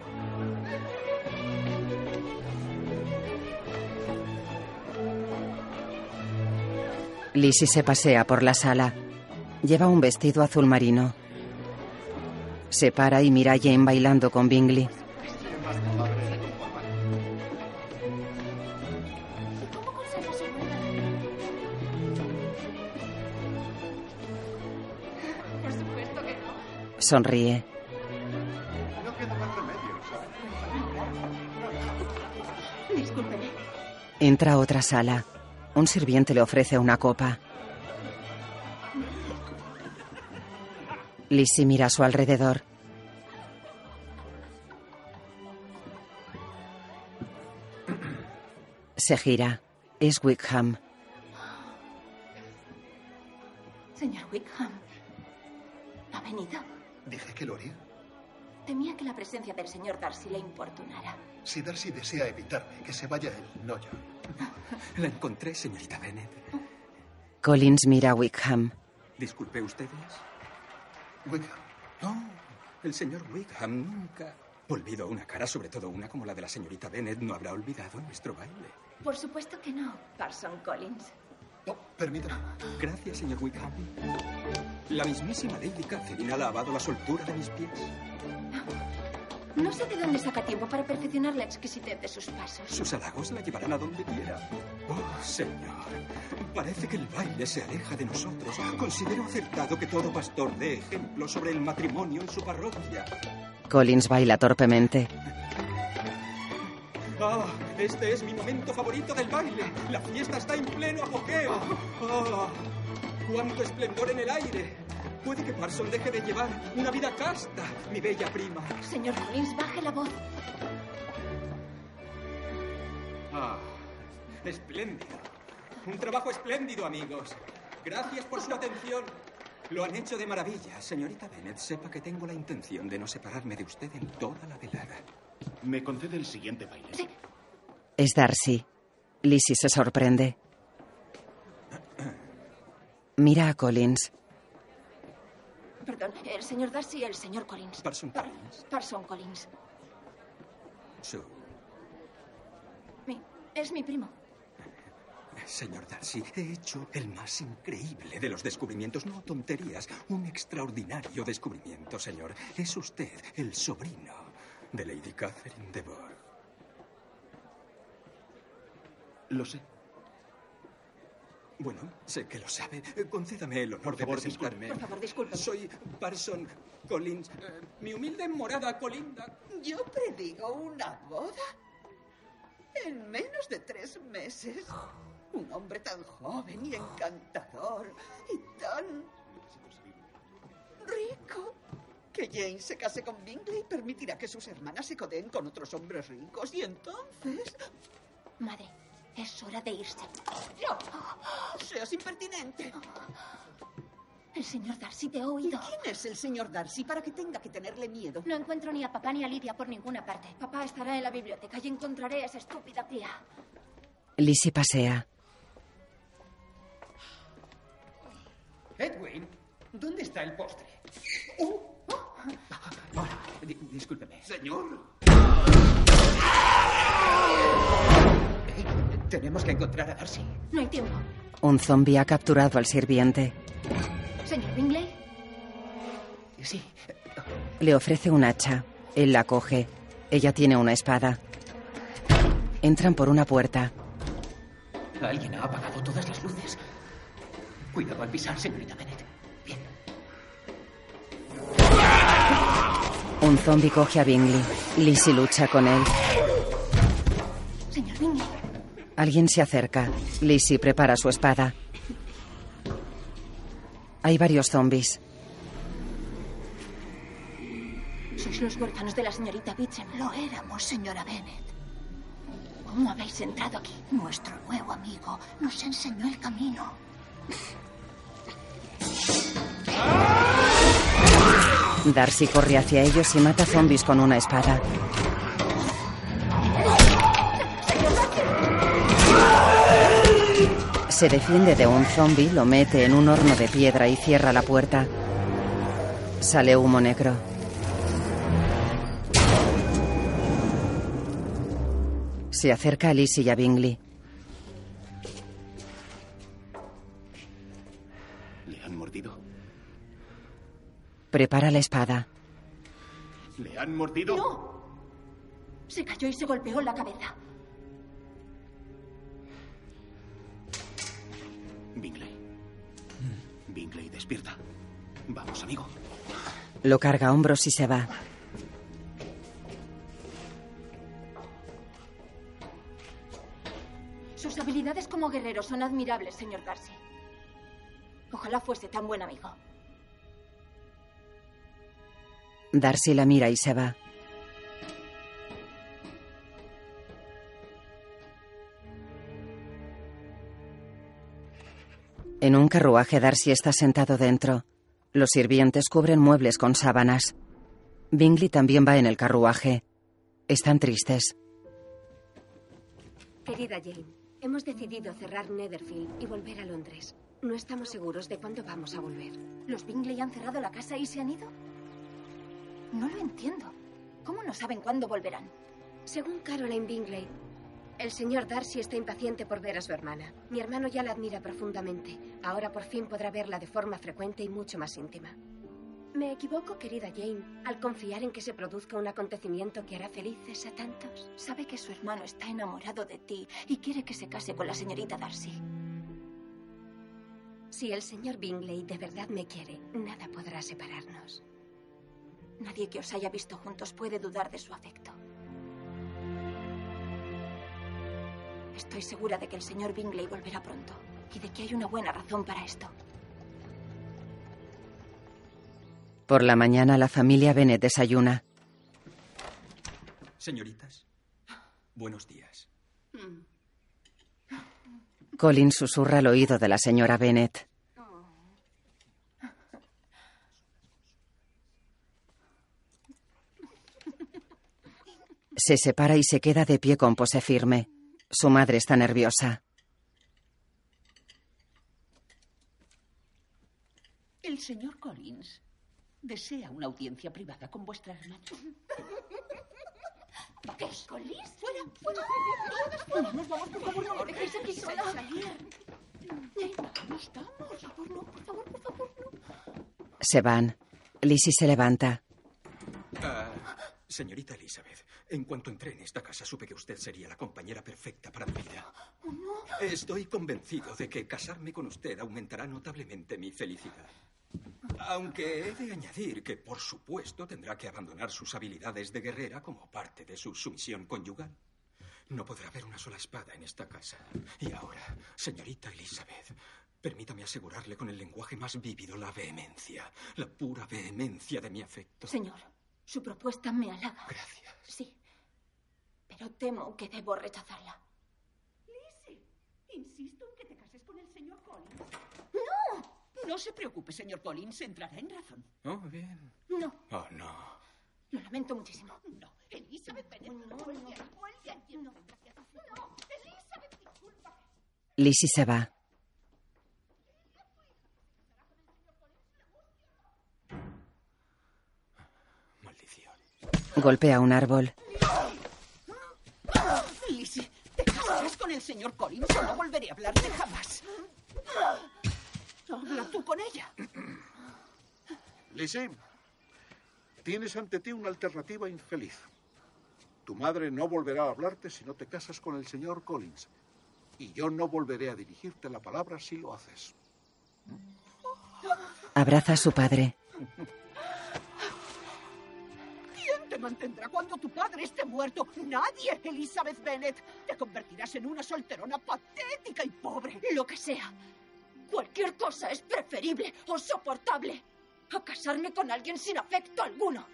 Lizzie se pasea por la sala. Lleva un vestido azul marino. Se para y mira a Jane bailando con Bingley. Sonríe. Entra a otra sala. Un sirviente le ofrece una copa. Lizzie mira a su alrededor. Se gira. Es Wickham. Señor Wickham. ¿Ha venido? Dije que lo haría. Temía que la presencia del señor Darcy le importunara. Si Darcy desea evitarme, que se vaya él, no yo. La encontré, señorita Bennet. Collins mira a Wickham. Disculpe ustedes. Wickham. Oh, el señor Wickham nunca. Olvido una cara, sobre todo una como la de la señorita Bennet, no habrá olvidado nuestro baile. Por supuesto que no, Parson Collins. No, permítame. Gracias, señor Wickham. La mismísima Lady Catherine ha lavado la soltura de mis pies. No sé de dónde saca tiempo para perfeccionar la exquisitez de sus pasos. Sus halagos la llevarán a donde quiera. Oh, señor. Parece que el baile se aleja de nosotros. Considero acertado que todo pastor dé ejemplo sobre el matrimonio en su parroquia. Collins baila torpemente. Ah, este es mi momento favorito del baile. La fiesta está en pleno apogeo. Ah, cuánto esplendor en el aire. Puede que Parson deje de llevar una vida casta, mi bella prima. Señor Collins, baje la voz. Ah, espléndido. Un trabajo espléndido, amigos. Gracias por su atención. Lo han hecho de maravilla. Señorita Bennett, sepa que tengo la intención de no separarme de usted en toda la velada. ¿Me concede el siguiente baile? Es Darcy. Lizzie se sorprende. Mira a Collins. Perdón, el señor Darcy y el señor Collins. Parson Par- Collins. Parson Collins. Su Mi- es mi primo. Señor Darcy, he hecho el más increíble de los descubrimientos, no tonterías, un extraordinario descubrimiento, señor. Es usted el sobrino de Lady Catherine de Bourgh. Lo sé. Bueno, sé que lo sabe. Eh, Concédame el honor de favor, presentarme. Por favor, disculpe. Soy Parson Collins. Eh, mi humilde morada colinda. ¿Yo predigo una boda? En menos de tres meses. Un hombre tan joven y encantador y tan rico. Que Jane se case con Bingley permitirá que sus hermanas se codeen con otros hombres ricos y entonces... Madre, es hora de irse. ¡No! ¡Seas impertinente! El señor Darcy te ha oído. ¿Quién es el señor Darcy para que tenga que tenerle miedo? No encuentro ni a papá ni a Lidia por ninguna parte. Papá estará en la biblioteca y encontraré a esa estúpida tía. Lizzie pasea. Edwin, ¿dónde está el postre? Uh. Hola, di- discúlpeme. Señor. Tenemos que encontrar a Darcy. No hay tiempo. Un zombi ha capturado al sirviente. Señor Bingley, Sí. Le ofrece un hacha. Él la coge. Ella tiene una espada. Entran por una puerta. Alguien ha apagado todas las luces. Cuidado al pisar, señorita Bennett. Bien. Un zombi coge a Bingley. Lizzie lucha con él. Alguien se acerca. Lizzie prepara su espada. Hay varios zombies. Sois los huérfanos de la señorita Beecham. Lo éramos, señora Bennett. ¿Cómo habéis entrado aquí? Nuestro nuevo amigo nos enseñó el camino. Darcy corre hacia ellos y mata zombies con una espada. Se defiende de un zombie, lo mete en un horno de piedra y cierra la puerta. Sale humo negro. Se acerca a Lizzie y a Bingley. mordido? Prepara la espada. ¿Le han mordido? ¡No! Se cayó y se golpeó la cabeza. Bingley. Bingley, despierta. Vamos, amigo. Lo carga a hombros y se va. Sus habilidades como guerrero son admirables, señor Darcy. Ojalá fuese tan buen amigo. Darcy la mira y se va. En un carruaje Darcy está sentado dentro. Los sirvientes cubren muebles con sábanas. Bingley también va en el carruaje. Están tristes. Querida Jane, hemos decidido cerrar Netherfield y volver a Londres. No estamos seguros de cuándo vamos a volver. ¿Los Bingley han cerrado la casa y se han ido? No lo entiendo. ¿Cómo no saben cuándo volverán? Según Caroline Bingley, el señor Darcy está impaciente por ver a su hermana. Mi hermano ya la admira profundamente. Ahora por fin podrá verla de forma frecuente y mucho más íntima. ¿Me equivoco, querida Jane, al confiar en que se produzca un acontecimiento que hará felices a tantos? Sabe que su hermano está enamorado de ti y quiere que se case con la señorita Darcy. Si el señor Bingley de verdad me quiere, nada podrá separarnos. Nadie que os haya visto juntos puede dudar de su afecto. Estoy segura de que el señor Bingley volverá pronto y de que hay una buena razón para esto. Por la mañana la familia Bennet desayuna. Señoritas, buenos días. Colin susurra al oído de la señora Bennet. Se separa y se queda de pie con pose firme. Su madre está nerviosa. El señor Collins desea una audiencia privada con vuestra hermana. ¿Qué? ¿Collins? ¡Fuera! ¡Fuera! ¡Vamos, vamos, por favor, no me dejéis aquí sola! Vamos, vamos. Por favor, no, por favor, por favor, no. Se van. Lizzie se levanta. Ah, señorita Elizabeth, en cuanto entré en esta casa supe que usted sería la compañera perfecta para mi vida. Estoy convencido de que casarme con usted aumentará notablemente mi felicidad. Aunque he de añadir que, por supuesto, tendrá que abandonar sus habilidades de guerrera como parte de su sumisión conyugal. No podrá haber una sola espada en esta casa. Y ahora, señorita Elizabeth, permítame asegurarle con el lenguaje más vívido la vehemencia, la pura vehemencia de mi afecto. Señor, su propuesta me halaga. Gracias. Sí. Pero temo que debo rechazarla. Lizzie, insisto en que te cases con el señor Collins. ¡No! No se preocupe, señor Collins, entrará en razón. Oh, bien. No, Oh, no. lo lamento muchísimo. No, Elizabeth. No, no, Vuelve aquí, vuelve aquí. No, no, Elizabeth, disculpa. Lizzie se va. Maldición. Golpea un árbol. Lizzie, te casarás con el señor Collins o no volveré a hablarte jamás. Habla tú con ella. Lizzie, tienes ante ti una alternativa infeliz. Tu madre no volverá a hablarte si no te casas con el señor Collins. Y yo no volveré a dirigirte la palabra si lo haces. Abraza a su padre. ¿Quién te mantendrá cuando tu padre esté muerto? Nadie, Elizabeth Bennet. Te convertirás en una solterona patética y pobre. Lo que sea. Cualquier cosa es preferible o soportable a casarme con alguien sin afecto alguno.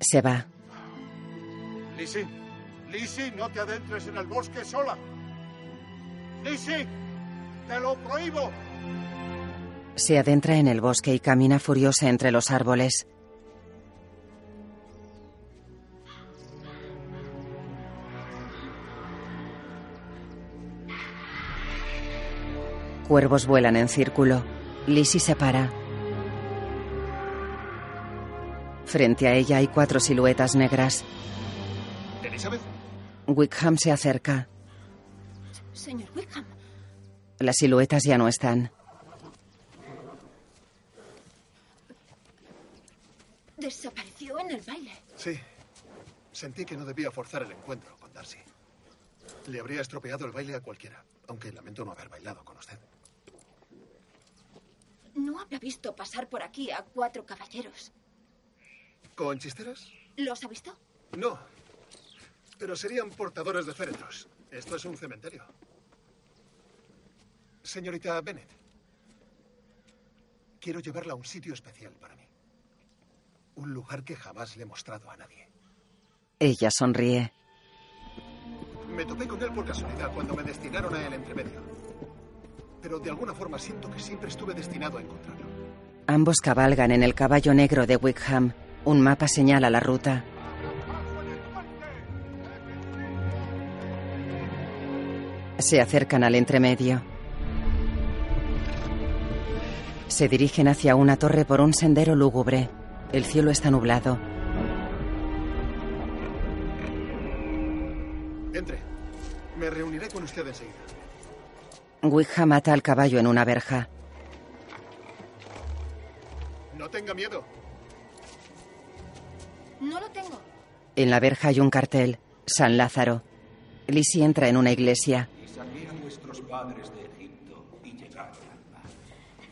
Se va. Lizzie, Lizzie, no te adentres en el bosque sola. Lizzie, te lo prohíbo. Se adentra en el bosque y camina furiosa entre los árboles. Cuervos vuelan en círculo. Lizzie se para. Frente a ella hay cuatro siluetas negras. ¿Elizabeth? Wickham se acerca. Señor Wickham. Las siluetas ya no están. Desapareció en el baile. Sí. Sentí que no debía forzar el encuentro con Darcy. Le habría estropeado el baile a cualquiera, aunque lamento no haber bailado con usted. No habrá visto pasar por aquí a cuatro caballeros. ¿Con chisteras? ¿Los ha visto? No. Pero serían portadores de féretros. Esto es un cementerio. Señorita Bennett, quiero llevarla a un sitio especial para mí. Un lugar que jamás le he mostrado a nadie. Ella sonríe. Me topé con él por casualidad cuando me destinaron a el entremedio. Pero de alguna forma siento que siempre estuve destinado a encontrarlo. Ambos cabalgan en el caballo negro de Wickham. Un mapa señala la ruta. Se acercan al entremedio. Se dirigen hacia una torre por un sendero lúgubre. El cielo está nublado. Entre. Me reuniré con usted enseguida. Wickham mata al caballo en una verja. No tenga miedo. No lo tengo. En la verja hay un cartel. San Lázaro. Lizzie entra en una iglesia. Y saqué a vuestros padres de Egipto y llegaron al mar.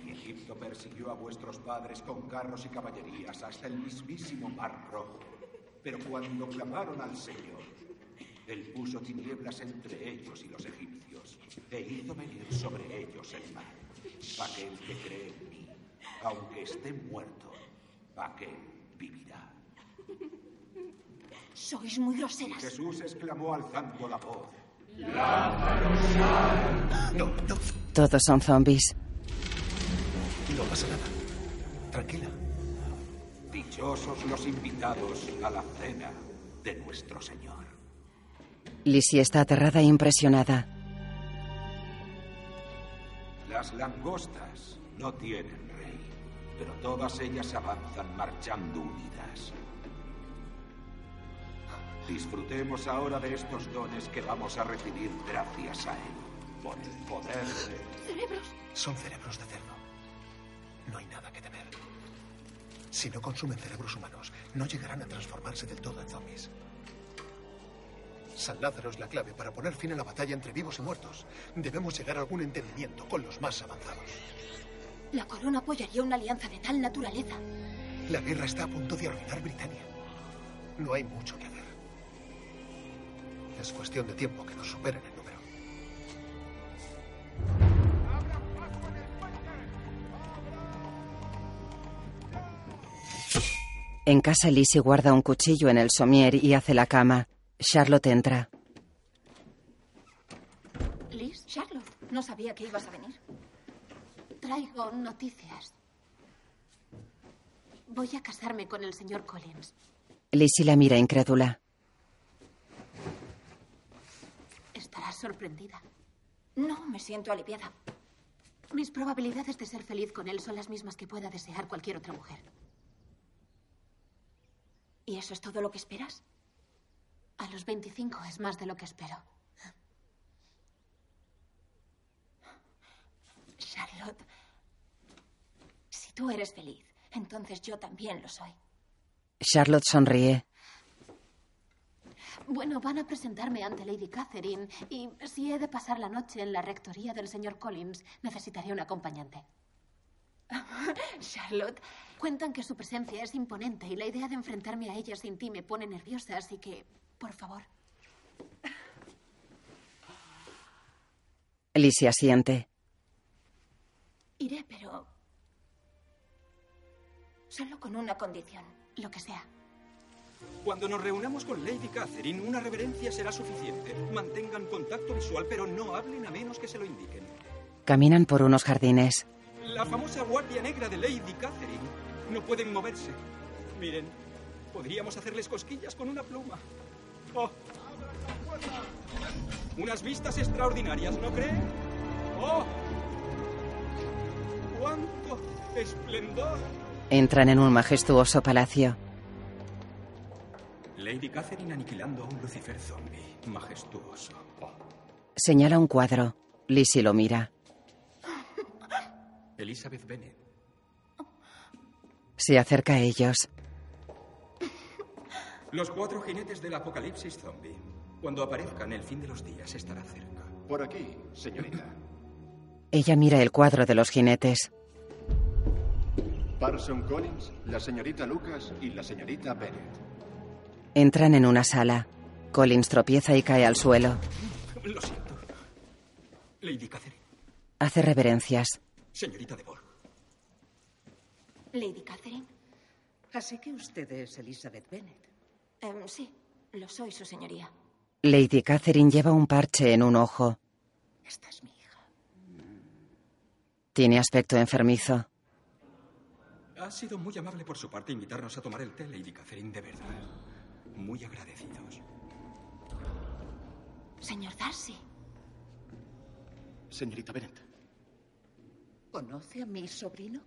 Y Egipto persiguió a vuestros padres con carros y caballerías hasta el mismísimo mar rojo. Pero cuando clamaron al Señor, Él puso tinieblas entre ellos y los egipcios, e hizo venir sobre ellos el mal. Aquel que cree en mí, aunque esté muerto, aquel vivirá. Sois muy Y groseras. Jesús exclamó alzando la voz. No, no. Todos son zombies. No pasa nada. Tranquila. Dichosos los invitados a la cena de nuestro Señor. Lizzie está aterrada e impresionada. Las langostas no tienen rey, pero todas ellas avanzan marchando unidas. Disfrutemos ahora de estos dones que vamos a recibir gracias a Él, por el poder de... Cerebros. Son cerebros de cerdo. No hay nada que temer. Si no consumen cerebros humanos, no llegarán a transformarse del todo en zombies. San Lázaro es la clave para poner fin a la batalla entre vivos y muertos. Debemos llegar a algún entendimiento con los más avanzados. La corona apoyaría una alianza de tal naturaleza. La guerra está a punto de arruinar Britania. No hay mucho que hacer. Es cuestión de tiempo que nos superen el número. En casa, Lizzie guarda un cuchillo en el somier y hace la cama. Charlotte entra. Liz, Charlotte, no sabía que ibas a venir. Traigo noticias. Voy a casarme con el señor Collins. Lizzie la mira incrédula. Estarás sorprendida. No, me siento aliviada. Mis probabilidades de ser feliz con él son las mismas que pueda desear cualquier otra mujer. ¿Y eso es todo lo que esperas? A los 25 es más de lo que espero. Charlotte, si tú eres feliz, entonces yo también lo soy. Charlotte sonríe. Bueno, van a presentarme ante Lady Catherine y si he de pasar la noche en la rectoría del señor Collins, necesitaré un acompañante. Charlotte, Cuentan que su presencia es imponente y la idea de enfrentarme a ella sin ti me pone nerviosa, así que, por favor. Lizzie asiente. iré, pero solo con una condición. Lo que sea. Cuando nos reunamos con Lady Catherine, una reverencia será suficiente. Mantengan contacto visual, pero no hablen a menos que se lo indiquen. Caminan por unos jardines. La famosa guardia negra de Lady Catherine. No pueden moverse. Miren, podríamos hacerles cosquillas con una pluma. Oh. Unas vistas extraordinarias, ¿no creen? ¡Oh! ¡Cuánto esplendor! Entran en un majestuoso palacio. Lady Catherine aniquilando a un Lucifer zombie. Majestuoso. Oh. Señala un cuadro. Lizzie lo mira. Elizabeth Bennet. Se acerca a ellos. Los cuatro jinetes del apocalipsis zombie. Cuando aparezcan, el fin de los días estará cerca. Por aquí, señorita. Ella mira el cuadro de los jinetes. Parson Collins, la señorita Lucas y la señorita Bennett. Entran en una sala. Collins tropieza y cae al suelo. Lo siento. Lady Catherine. Hace reverencias. Señorita de. Lady Catherine. Así que usted es Elizabeth Bennet. Em, sí, lo soy, su señoría. Lady Catherine lleva un parche en un ojo. Esta es mi hija. Tiene aspecto enfermizo. Ha sido muy amable por su parte invitarnos a tomar el té, Lady Catherine, de verdad. Muy agradecidos. Señor Darcy. Señorita Bennett. ¿Conoce a mi sobrino?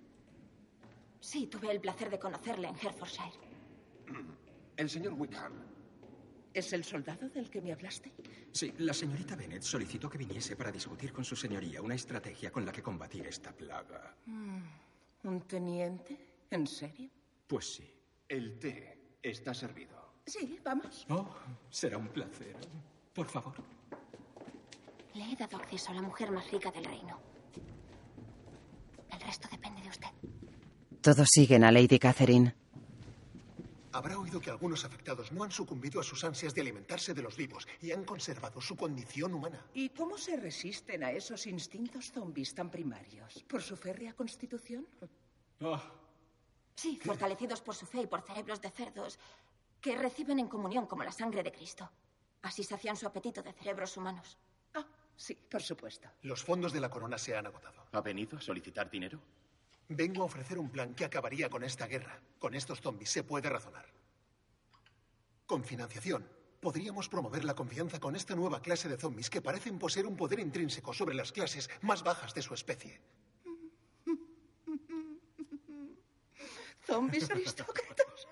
Sí, tuve el placer de conocerle en Hertfordshire. El señor Wickham. ¿Es el soldado del que me hablaste? Sí, la señorita Bennett solicitó que viniese para discutir con su señoría una estrategia con la que combatir esta plaga. Mm, ¿Un teniente? ¿En serio? Pues sí. El té está servido. Sí, vamos. Oh, será un placer. Por favor. Le he dado acceso a la mujer más rica del reino. El resto depende de usted. Todos siguen a Lady Catherine. Habrá oído que algunos afectados no han sucumbido a sus ansias de alimentarse de los vivos y han conservado su condición humana. ¿Y cómo se resisten a esos instintos zombies tan primarios? ¿Por su férrea constitución? Ah, Sí, fortalecidos por su fe y por cerebros de cerdos que reciben en comunión como la sangre de Cristo. Así sacian su apetito de cerebros humanos. Ah, sí, por supuesto. Los fondos de la corona se han agotado. ¿Ha venido a solicitar dinero? Vengo a ofrecer un plan que acabaría con esta guerra. Con estos zombies se puede razonar. Con financiación, podríamos promover la confianza con esta nueva clase de zombies que parecen poseer un poder intrínseco sobre las clases más bajas de su especie. ¿Zombies aristócratas?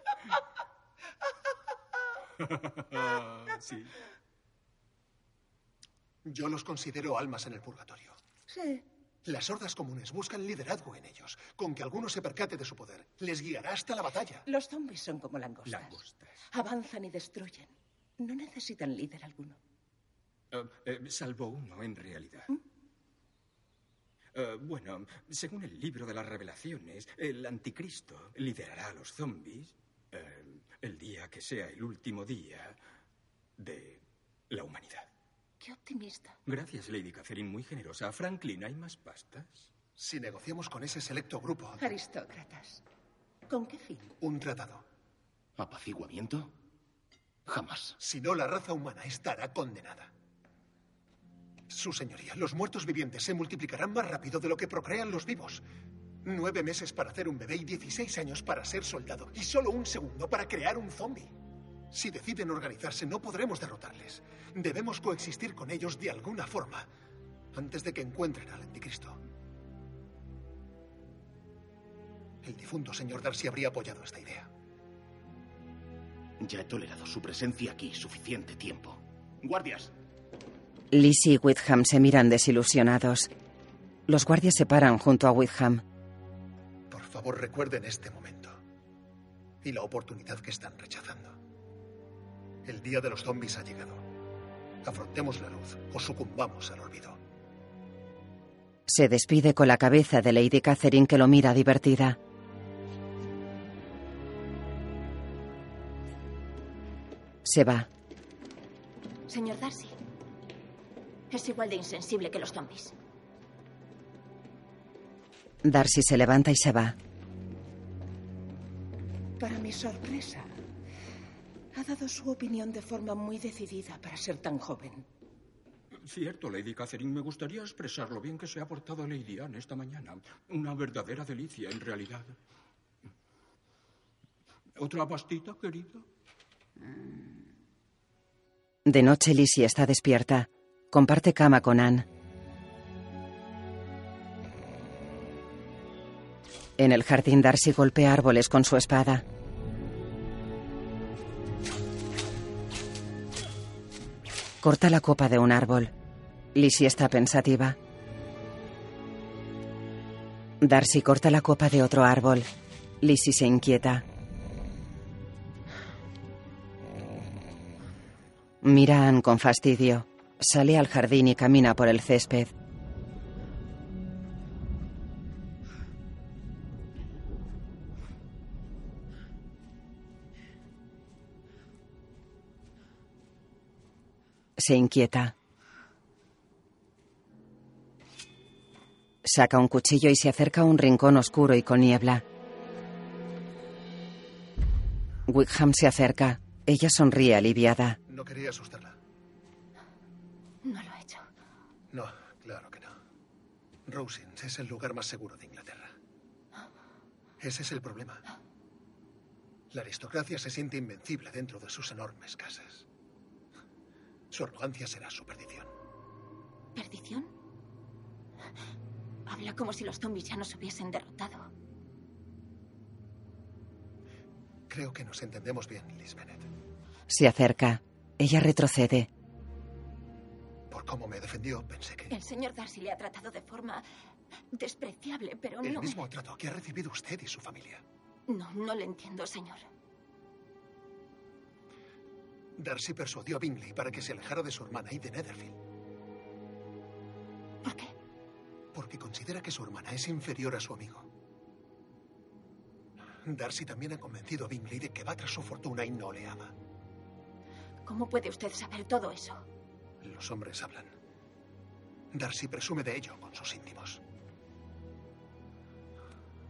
sí. Yo los considero almas en el purgatorio. Sí. Las hordas comunes buscan liderazgo en ellos. Con que alguno se percate de su poder, les guiará hasta la batalla. Los zombies son como langostas. Langostas. Avanzan y destruyen. No necesitan líder alguno. Eh, eh, salvo uno, en realidad. Eh, bueno, según el libro de las revelaciones, el anticristo liderará a los zombies el día que sea el último día de la humanidad. Qué optimista. Gracias, Lady Catherine, muy generosa. Franklin, ¿hay más pastas? Si negociamos con ese selecto grupo, Aristócratas. ¿Con qué fin? un tratado. ¿Apaciguamiento? Jamás. Si no, la raza humana estará condenada. Su señoría, los muertos vivientes se multiplicarán más rápido de lo que procrean los vivos. Nueve meses para hacer un bebé y 16 años para ser soldado. Y solo un segundo para crear un zombie. Si deciden organizarse, no podremos derrotarles. Debemos coexistir con ellos de alguna forma antes de que encuentren al anticristo. El difunto señor Darcy habría apoyado esta idea. Ya he tolerado su presencia aquí suficiente tiempo. Guardias, Lizzie y Witham se miran desilusionados. Los guardias se paran junto a Witham. Por favor, recuerden este momento y la oportunidad que están rechazando. El día de los zombies ha llegado. Afrontemos la luz o sucumbamos al olvido. Se despide con la cabeza de Lady Catherine que lo mira divertida. Se va. Señor Darcy. Es igual de insensible que los zombies. Darcy se levanta y se va. Para mi sorpresa, ha dado su opinión de forma muy decidida para ser tan joven. Cierto, Lady Catherine, me gustaría expresar lo bien que se ha portado Lady Anne esta mañana. Una verdadera delicia, en realidad. ¿Otra pastita, querido? De noche Lizzie está despierta. Comparte cama con Anne. En el jardín Darcy golpea árboles con su espada. corta la copa de un árbol. Lizzie está pensativa. Darcy corta la copa de otro árbol. Lizzie se inquieta. Mira Anne con fastidio. Sale al jardín y camina por el césped. Se inquieta. Saca un cuchillo y se acerca a un rincón oscuro y con niebla. Wickham se acerca. Ella sonríe aliviada. No quería asustarla. No lo he hecho. No, claro que no. Rosings es el lugar más seguro de Inglaterra. Ese es el problema. La aristocracia se siente invencible dentro de sus enormes casas. Su arrogancia será su perdición. ¿Perdición? Habla como si los zombies ya nos hubiesen derrotado. Creo que nos entendemos bien, Liz Bennett. Se acerca. Ella retrocede. Por cómo me defendió, pensé que... El señor Darcy le ha tratado de forma despreciable, pero El no... mismo trato que ha recibido usted y su familia. No, no le entiendo, señor. Darcy persuadió a Bingley para que se alejara de su hermana y de Netherfield. ¿Por qué? Porque considera que su hermana es inferior a su amigo. Darcy también ha convencido a Bingley de que va tras su fortuna y no le ama. ¿Cómo puede usted saber todo eso? Los hombres hablan. Darcy presume de ello con sus íntimos.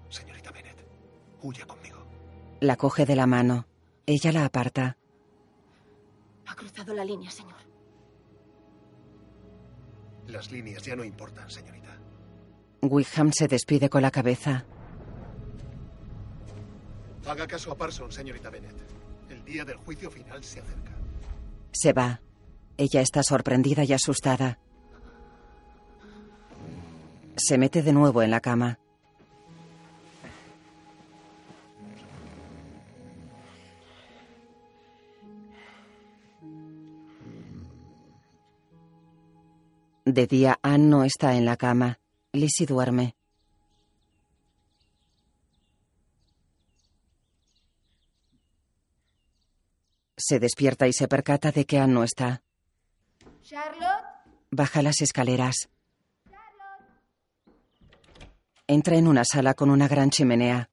Señorita Bennett, huya conmigo. La coge de la mano. Ella la aparta. Ha cruzado la línea, señor. Las líneas ya no importan, señorita. Wickham se despide con la cabeza. Haga caso a Parson, señorita Bennett. El día del juicio final se acerca. Se va. Ella está sorprendida y asustada. Se mete de nuevo en la cama. De día, Anne no está en la cama. Lizzie duerme. Se despierta y se percata de que Anne no está. Charlotte. Baja las escaleras. Entra en una sala con una gran chimenea.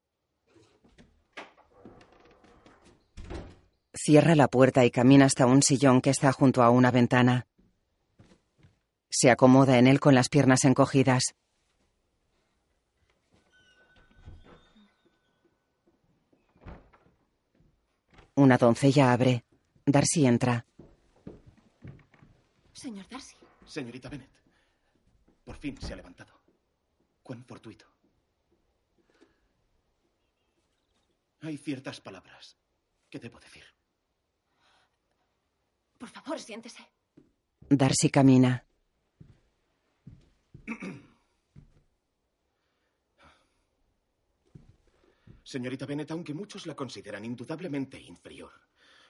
Cierra la puerta y camina hasta un sillón que está junto a una ventana. Se acomoda en él con las piernas encogidas. Una doncella abre. Darcy entra. Señor Darcy. Señorita Bennett, por fin se ha levantado. Cuán fortuito. Hay ciertas palabras que debo decir. Por favor, siéntese. Darcy camina. Señorita Bennett, aunque muchos la consideran indudablemente inferior,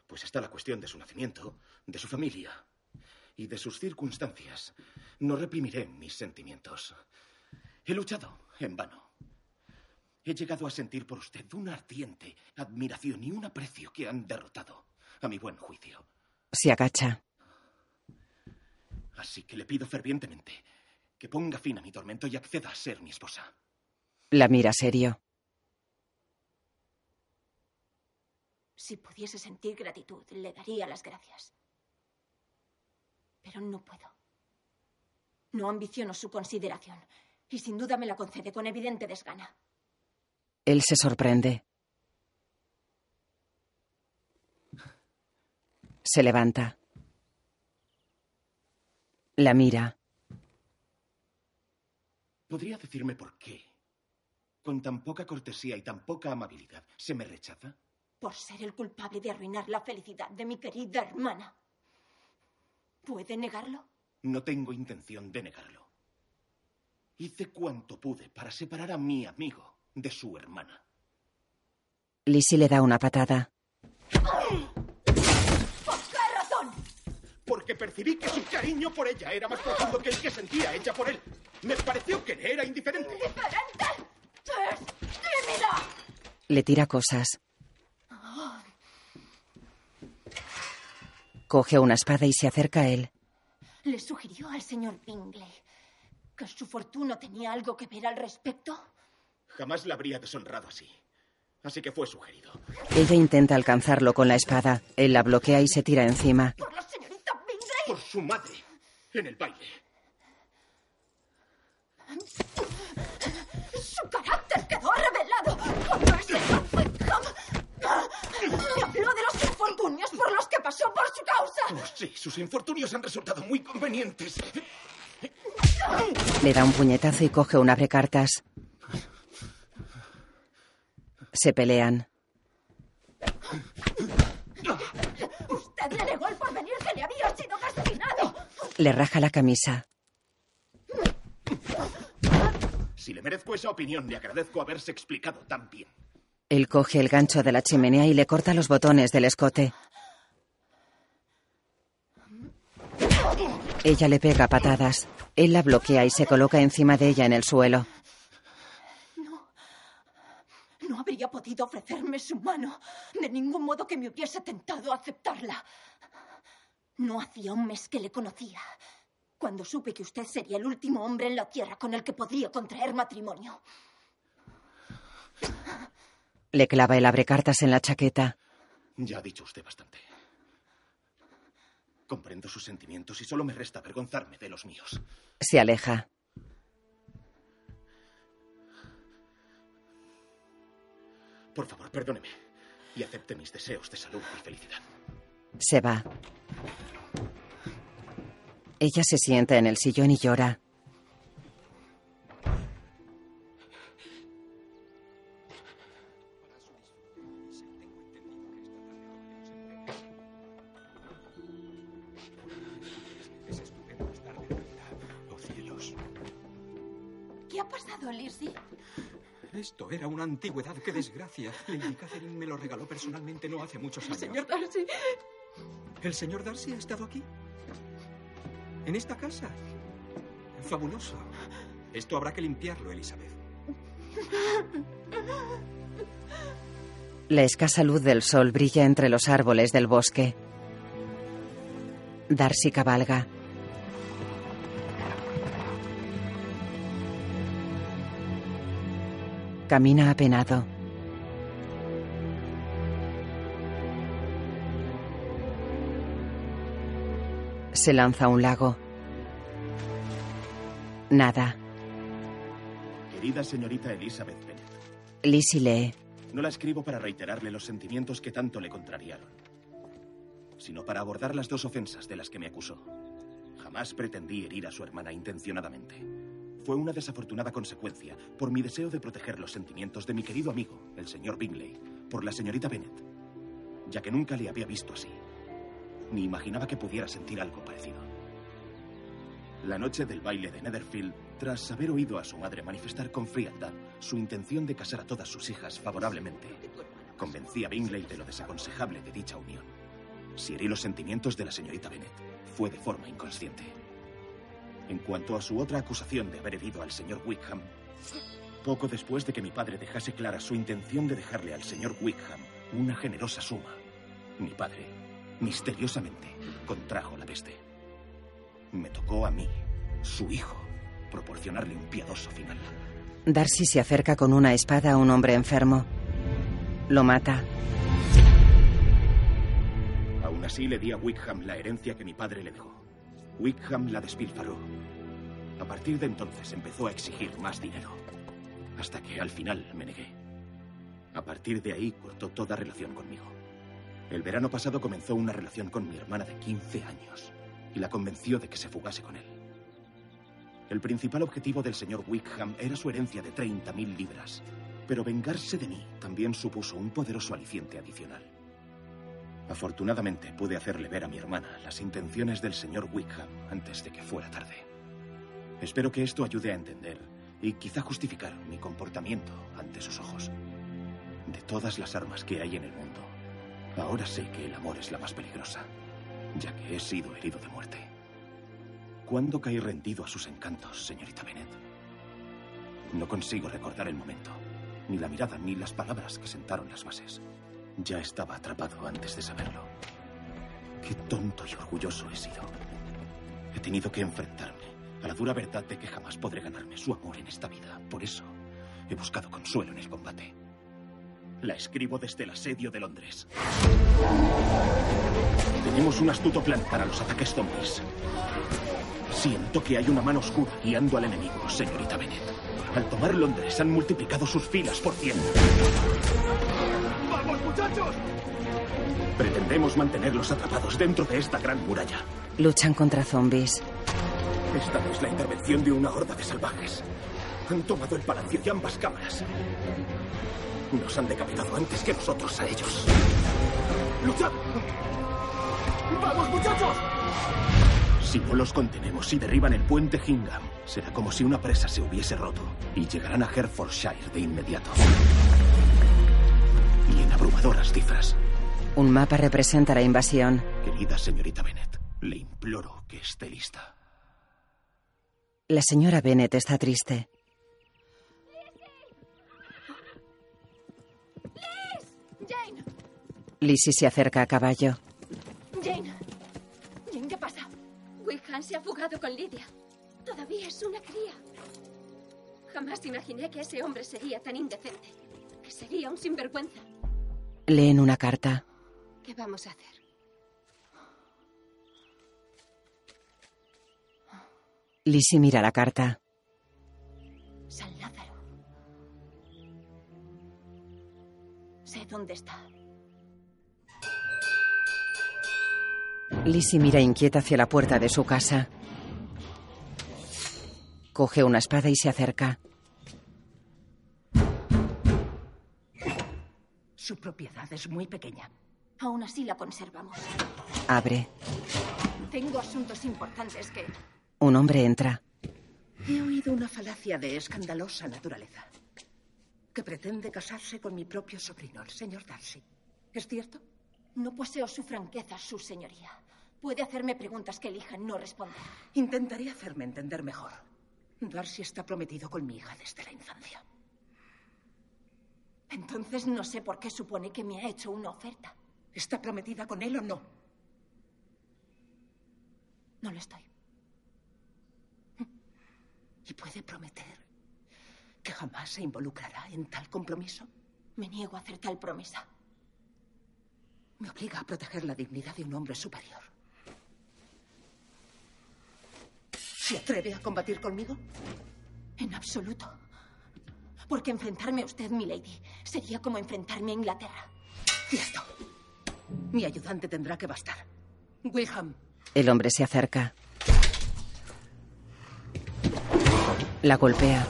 pues está la cuestión de su nacimiento, de su familia y de sus circunstancias, no reprimiré mis sentimientos. He luchado en vano. He llegado a sentir por usted una ardiente admiración y un aprecio que han derrotado, a mi buen juicio. Se agacha. Así que le pido fervientemente que ponga fin a mi tormento y acceda a ser mi esposa. La mira serio. Si pudiese sentir gratitud, le daría las gracias. Pero no puedo. No ambiciono su consideración. Y sin duda me la concede con evidente desgana. Él se sorprende. Se levanta. La mira. ¿Podría decirme por qué, con tan poca cortesía y tan poca amabilidad, se me rechaza? Por ser el culpable de arruinar la felicidad de mi querida hermana. ¿Puede negarlo? No tengo intención de negarlo. Hice cuanto pude para separar a mi amigo de su hermana. Lizzie le da una patada. ¿Por Porque percibí que su cariño por ella era más profundo que el que sentía ella por él. Me pareció que le era indiferente. ¿Indiferente? ¡Es tímida! Le tira cosas. Coge una espada y se acerca a él. ¿Le sugirió al señor Bingley que su fortuna tenía algo que ver al respecto? Jamás la habría deshonrado así. Así que fue sugerido. Ella intenta alcanzarlo con la espada. Él la bloquea y se tira encima. ¿Por? Por su madre. En el baile. Su carácter quedó revelado cuando ese me habló de los infortunios por los que pasó por su causa. Oh, sí, sus infortunios han resultado muy convenientes. Le da un puñetazo y coge un abrecartas. Se pelean. Usted le negó el porvenir que le había sido castigado. Le raja la camisa. Si le merezco esa opinión, le agradezco haberse explicado tan bien. Él coge el gancho de la chimenea y le corta los botones del escote. Ella le pega patadas. Él la bloquea y se coloca encima de ella en el suelo. No habría podido ofrecerme su mano de ningún modo que me hubiese tentado a aceptarla. No hacía un mes que le conocía, cuando supe que usted sería el último hombre en la tierra con el que podría contraer matrimonio. Le clava el abrecartas en la chaqueta. Ya ha dicho usted bastante. Comprendo sus sentimientos y solo me resta avergonzarme de los míos. Se aleja. Por favor, perdóneme y acepte mis deseos de salud y felicidad. Se va. Ella se sienta en el sillón y llora. Oh, cielos. ¿Qué ha pasado, Lizzie? Esto era una antigüedad. ¡Qué desgracia! Lady Catherine me lo regaló personalmente no hace muchos años. Señor Darcy. ¿El señor Darcy ha estado aquí? ¿En esta casa? Fabuloso. Esto habrá que limpiarlo, Elizabeth. La escasa luz del sol brilla entre los árboles del bosque. Darcy cabalga. Camina apenado. Se lanza a un lago. Nada. Querida señorita Elizabeth Bennet, Lizzie lee. no la escribo para reiterarle los sentimientos que tanto le contrariaron, sino para abordar las dos ofensas de las que me acusó. Jamás pretendí herir a su hermana intencionadamente. Fue una desafortunada consecuencia por mi deseo de proteger los sentimientos de mi querido amigo, el señor Bingley, por la señorita Bennet, ya que nunca le había visto así, ni imaginaba que pudiera sentir algo parecido. La noche del baile de Netherfield, tras haber oído a su madre manifestar con frialdad su intención de casar a todas sus hijas favorablemente, convencí a Bingley de lo desaconsejable de dicha unión. Si herí los sentimientos de la señorita Bennet, fue de forma inconsciente. En cuanto a su otra acusación de haber herido al señor Wickham, poco después de que mi padre dejase clara su intención de dejarle al señor Wickham una generosa suma, mi padre, misteriosamente, contrajo la peste. Me tocó a mí, su hijo, proporcionarle un piadoso final. Darcy se acerca con una espada a un hombre enfermo. Lo mata. Aún así le di a Wickham la herencia que mi padre le dejó. Wickham la despilfarró. A partir de entonces empezó a exigir más dinero. Hasta que al final me negué. A partir de ahí cortó toda relación conmigo. El verano pasado comenzó una relación con mi hermana de 15 años y la convenció de que se fugase con él. El principal objetivo del señor Wickham era su herencia de 30.000 libras, pero vengarse de mí también supuso un poderoso aliciente adicional. Afortunadamente pude hacerle ver a mi hermana las intenciones del señor Wickham antes de que fuera tarde. Espero que esto ayude a entender y quizá justificar mi comportamiento ante sus ojos. De todas las armas que hay en el mundo, ahora sé que el amor es la más peligrosa, ya que he sido herido de muerte. ¿Cuándo caí rendido a sus encantos, señorita Bennet? No consigo recordar el momento, ni la mirada, ni las palabras que sentaron las bases. Ya estaba atrapado antes de saberlo. Qué tonto y orgulloso he sido. He tenido que enfrentarme a la dura verdad de que jamás podré ganarme su amor en esta vida. Por eso he buscado consuelo en el combate. La escribo desde el asedio de Londres. Tenemos un astuto plan para los ataques zombies. Siento que hay una mano oscura guiando al enemigo, señorita Bennett. Al tomar Londres han multiplicado sus filas por cien. ¡Vamos, muchachos! Pretendemos mantenerlos atrapados dentro de esta gran muralla. Luchan contra zombies. Esta no es la intervención de una horda de salvajes. Han tomado el palacio y ambas cámaras. Nos han decapitado antes que nosotros a ellos. ¡Luchad! ¡Vamos, muchachos! Si no los contenemos y derriban el puente Hingham, será como si una presa se hubiese roto y llegarán a Hertfordshire de inmediato. Y en abrumadoras cifras. Un mapa representa la invasión. Querida señorita Bennett, le imploro que esté lista. La señora Bennett está triste. Lizzie se acerca a caballo. Jane. Jane, ¿qué pasa? Wickham se ha fugado con Lidia. Todavía es una cría. Jamás imaginé que ese hombre sería tan indecente. Que sería un sinvergüenza. Leen una carta. ¿Qué vamos a hacer? Lizzie mira la carta. San Lázaro. Sé dónde está. Lizzie mira inquieta hacia la puerta de su casa. Coge una espada y se acerca. Su propiedad es muy pequeña. Aún así la conservamos. Abre. Tengo asuntos importantes que... Un hombre entra. He oído una falacia de escandalosa naturaleza. Que pretende casarse con mi propio sobrino, el señor Darcy. ¿Es cierto? No poseo su franqueza, su señoría. Puede hacerme preguntas que elija no responder. Intentaré hacerme entender mejor. Darcy está prometido con mi hija desde la infancia. Entonces no sé por qué supone que me ha hecho una oferta. ¿Está prometida con él o no? No lo estoy. ¿Y puede prometer que jamás se involucrará en tal compromiso? Me niego a hacer tal promesa. Me obliga a proteger la dignidad de un hombre superior. ¿Se atreve a combatir conmigo? En absoluto. Porque enfrentarme a usted, milady, sería como enfrentarme a Inglaterra. Cierto. Mi ayudante tendrá que bastar. Wilhelm. El hombre se acerca. La golpea.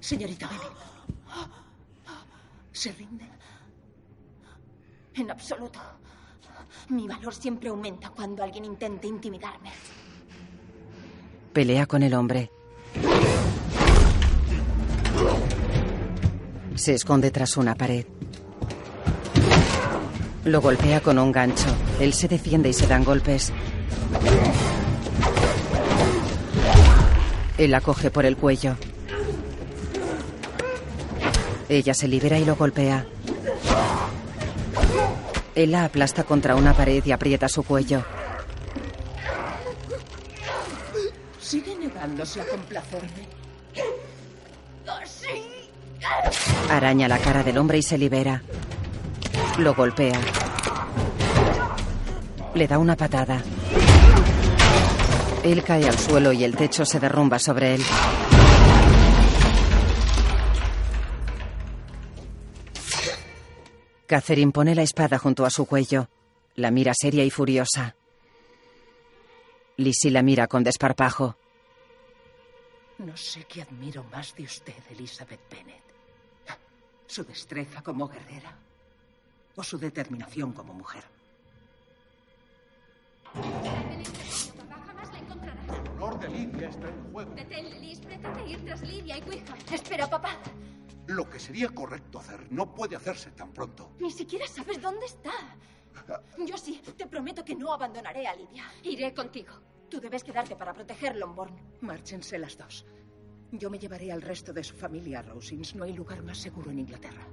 Señorita. ¿Se rinde? En absoluto. Mi valor siempre aumenta cuando alguien intente intimidarme. Pelea con el hombre. Se esconde tras una pared. Lo golpea con un gancho. Él se defiende y se dan golpes. Él la coge por el cuello. Ella se libera y lo golpea. Él la aplasta contra una pared y aprieta su cuello. Sigue negándose a complacerme. Araña la cara del hombre y se libera. Lo golpea. Le da una patada. Él cae al suelo y el techo se derrumba sobre él. Catherine pone la espada junto a su cuello. La mira seria y furiosa. Lizzie la mira con desparpajo. No sé qué admiro más de usted, Elizabeth Bennet. Su destreza como guerrera o su determinación como mujer. El honor de Lidia está en juego. Deténle, Liz. Pretende ir tras Lidia y Wickham. Espera, papá. Lo que sería correcto hacer no puede hacerse tan pronto. Ni siquiera sabes dónde está. Yo sí, te prometo que no abandonaré a Lidia. Iré contigo. Tú debes quedarte para proteger Longbourn. Márchense las dos. Yo me llevaré al resto de su familia a Rosings. No hay lugar más seguro en Inglaterra.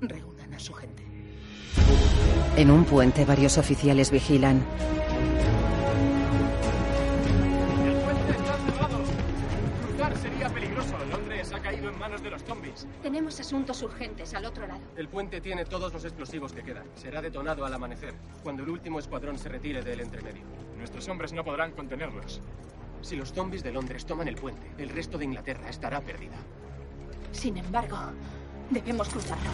Reúnan a su gente. En un puente varios oficiales vigilan. Sería peligroso. Londres ha caído en manos de los zombies. Tenemos asuntos urgentes al otro lado. El puente tiene todos los explosivos que quedan. Será detonado al amanecer, cuando el último escuadrón se retire del entremedio. Nuestros hombres no podrán contenerlos. Si los zombies de Londres toman el puente, el resto de Inglaterra estará perdida. Sin embargo, debemos cruzarlo.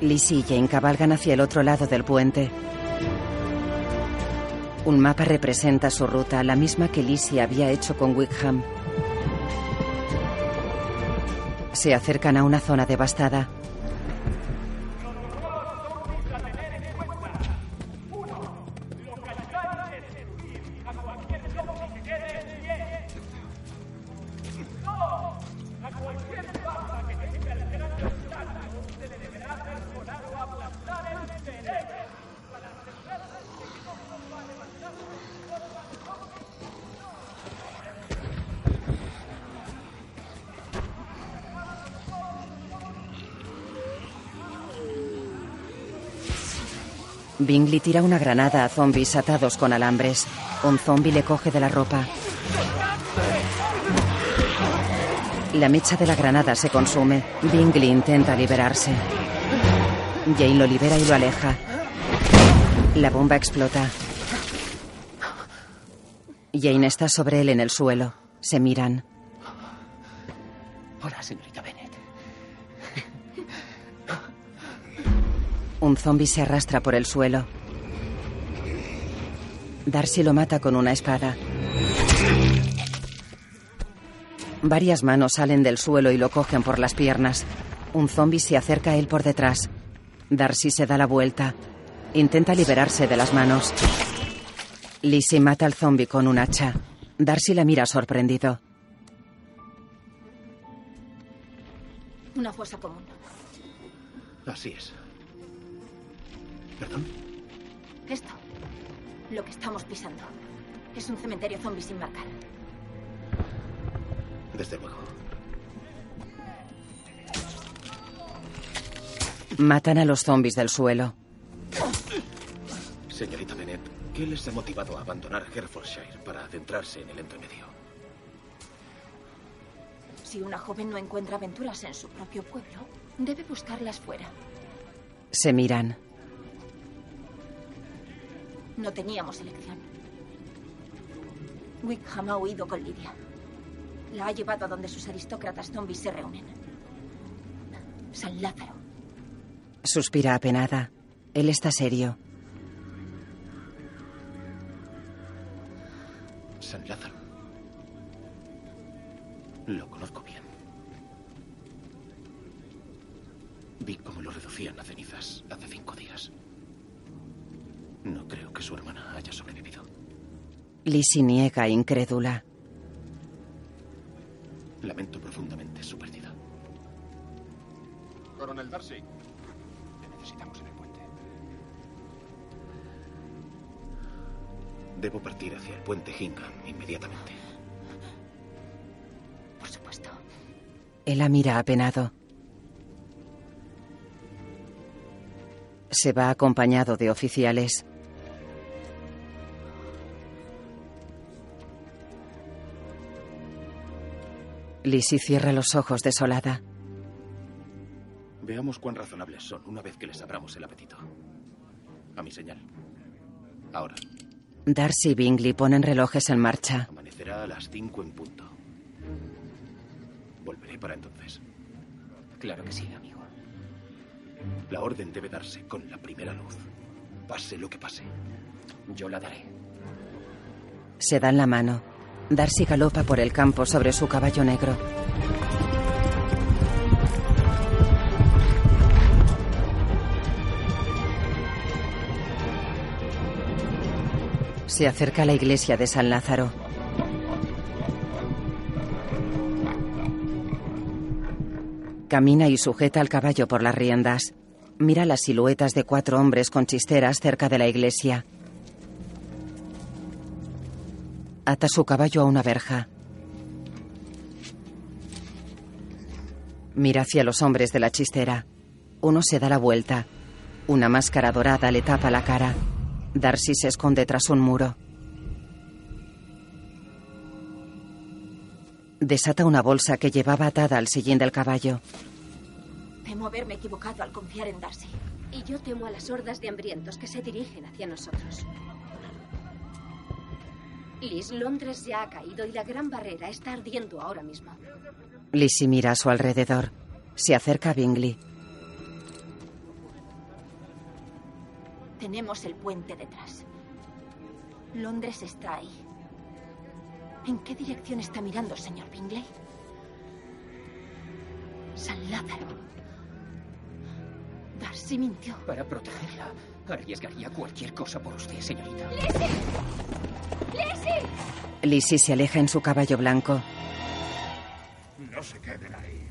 Lizzie y Jane cabalgan hacia el otro lado del puente. Un mapa representa su ruta, la misma que Lizzie había hecho con Wickham. Se acercan a una zona devastada. Bingley tira una granada a zombies atados con alambres. Un zombie le coge de la ropa. La mecha de la granada se consume. Bingley intenta liberarse. Jane lo libera y lo aleja. La bomba explota. Jane está sobre él en el suelo. Se miran. Hola, señorita Un zombie se arrastra por el suelo. Darcy lo mata con una espada. Varias manos salen del suelo y lo cogen por las piernas. Un zombie se acerca a él por detrás. Darcy se da la vuelta. Intenta liberarse de las manos. Lizzie mata al zombie con un hacha. Darcy la mira sorprendido. Una fosa común. Así es. ¿Perdón? Esto, lo que estamos pisando, es un cementerio zombie sin marcar. Desde luego. Matan a los zombies del suelo. Señorita Bennett, ¿qué les ha motivado a abandonar Herefordshire para adentrarse en el entremedio? Si una joven no encuentra aventuras en su propio pueblo, debe buscarlas fuera. Se miran. No teníamos elección. Wickham ha huido con Lidia. La ha llevado a donde sus aristócratas zombies se reúnen. San Lázaro. Suspira apenada. Él está serio. San Lázaro. Lo conozco bien. Vi cómo lo reducían a cenizas hace cinco días. No creo que su hermana haya sobrevivido. Lizzie niega, incrédula. Lamento profundamente su pérdida. Coronel Darcy, le necesitamos en el puente. Debo partir hacia el puente Hingham inmediatamente. Por supuesto. Él la mira apenado. Se va acompañado de oficiales. Lizzie cierra los ojos desolada. Veamos cuán razonables son una vez que les abramos el apetito. A mi señal. Ahora. Darcy y Bingley ponen relojes en marcha. Amanecerá a las cinco en punto. Volveré para entonces. Claro que sí, amigo. La orden debe darse con la primera luz. Pase lo que pase. Yo la daré. Se dan la mano. Darcy galopa por el campo sobre su caballo negro. Se acerca a la iglesia de San Lázaro. Camina y sujeta al caballo por las riendas. Mira las siluetas de cuatro hombres con chisteras cerca de la iglesia. Ata su caballo a una verja. Mira hacia los hombres de la chistera. Uno se da la vuelta. Una máscara dorada le tapa la cara. Darcy se esconde tras un muro. Desata una bolsa que llevaba atada al sillín del caballo. Temo haberme equivocado al confiar en Darcy. Y yo temo a las hordas de hambrientos que se dirigen hacia nosotros. Liz, Londres ya ha caído y la gran barrera está ardiendo ahora mismo. Lizzie mira a su alrededor. Se acerca a Bingley. Tenemos el puente detrás. Londres está ahí. ¿En qué dirección está mirando, señor Bingley? San Lázaro. Darcy mintió. Para protegerla, arriesgaría cualquier cosa por usted, señorita. ¡Lizzie! ¡Lizzie! Lizzie se aleja en su caballo blanco. No se queden ahí.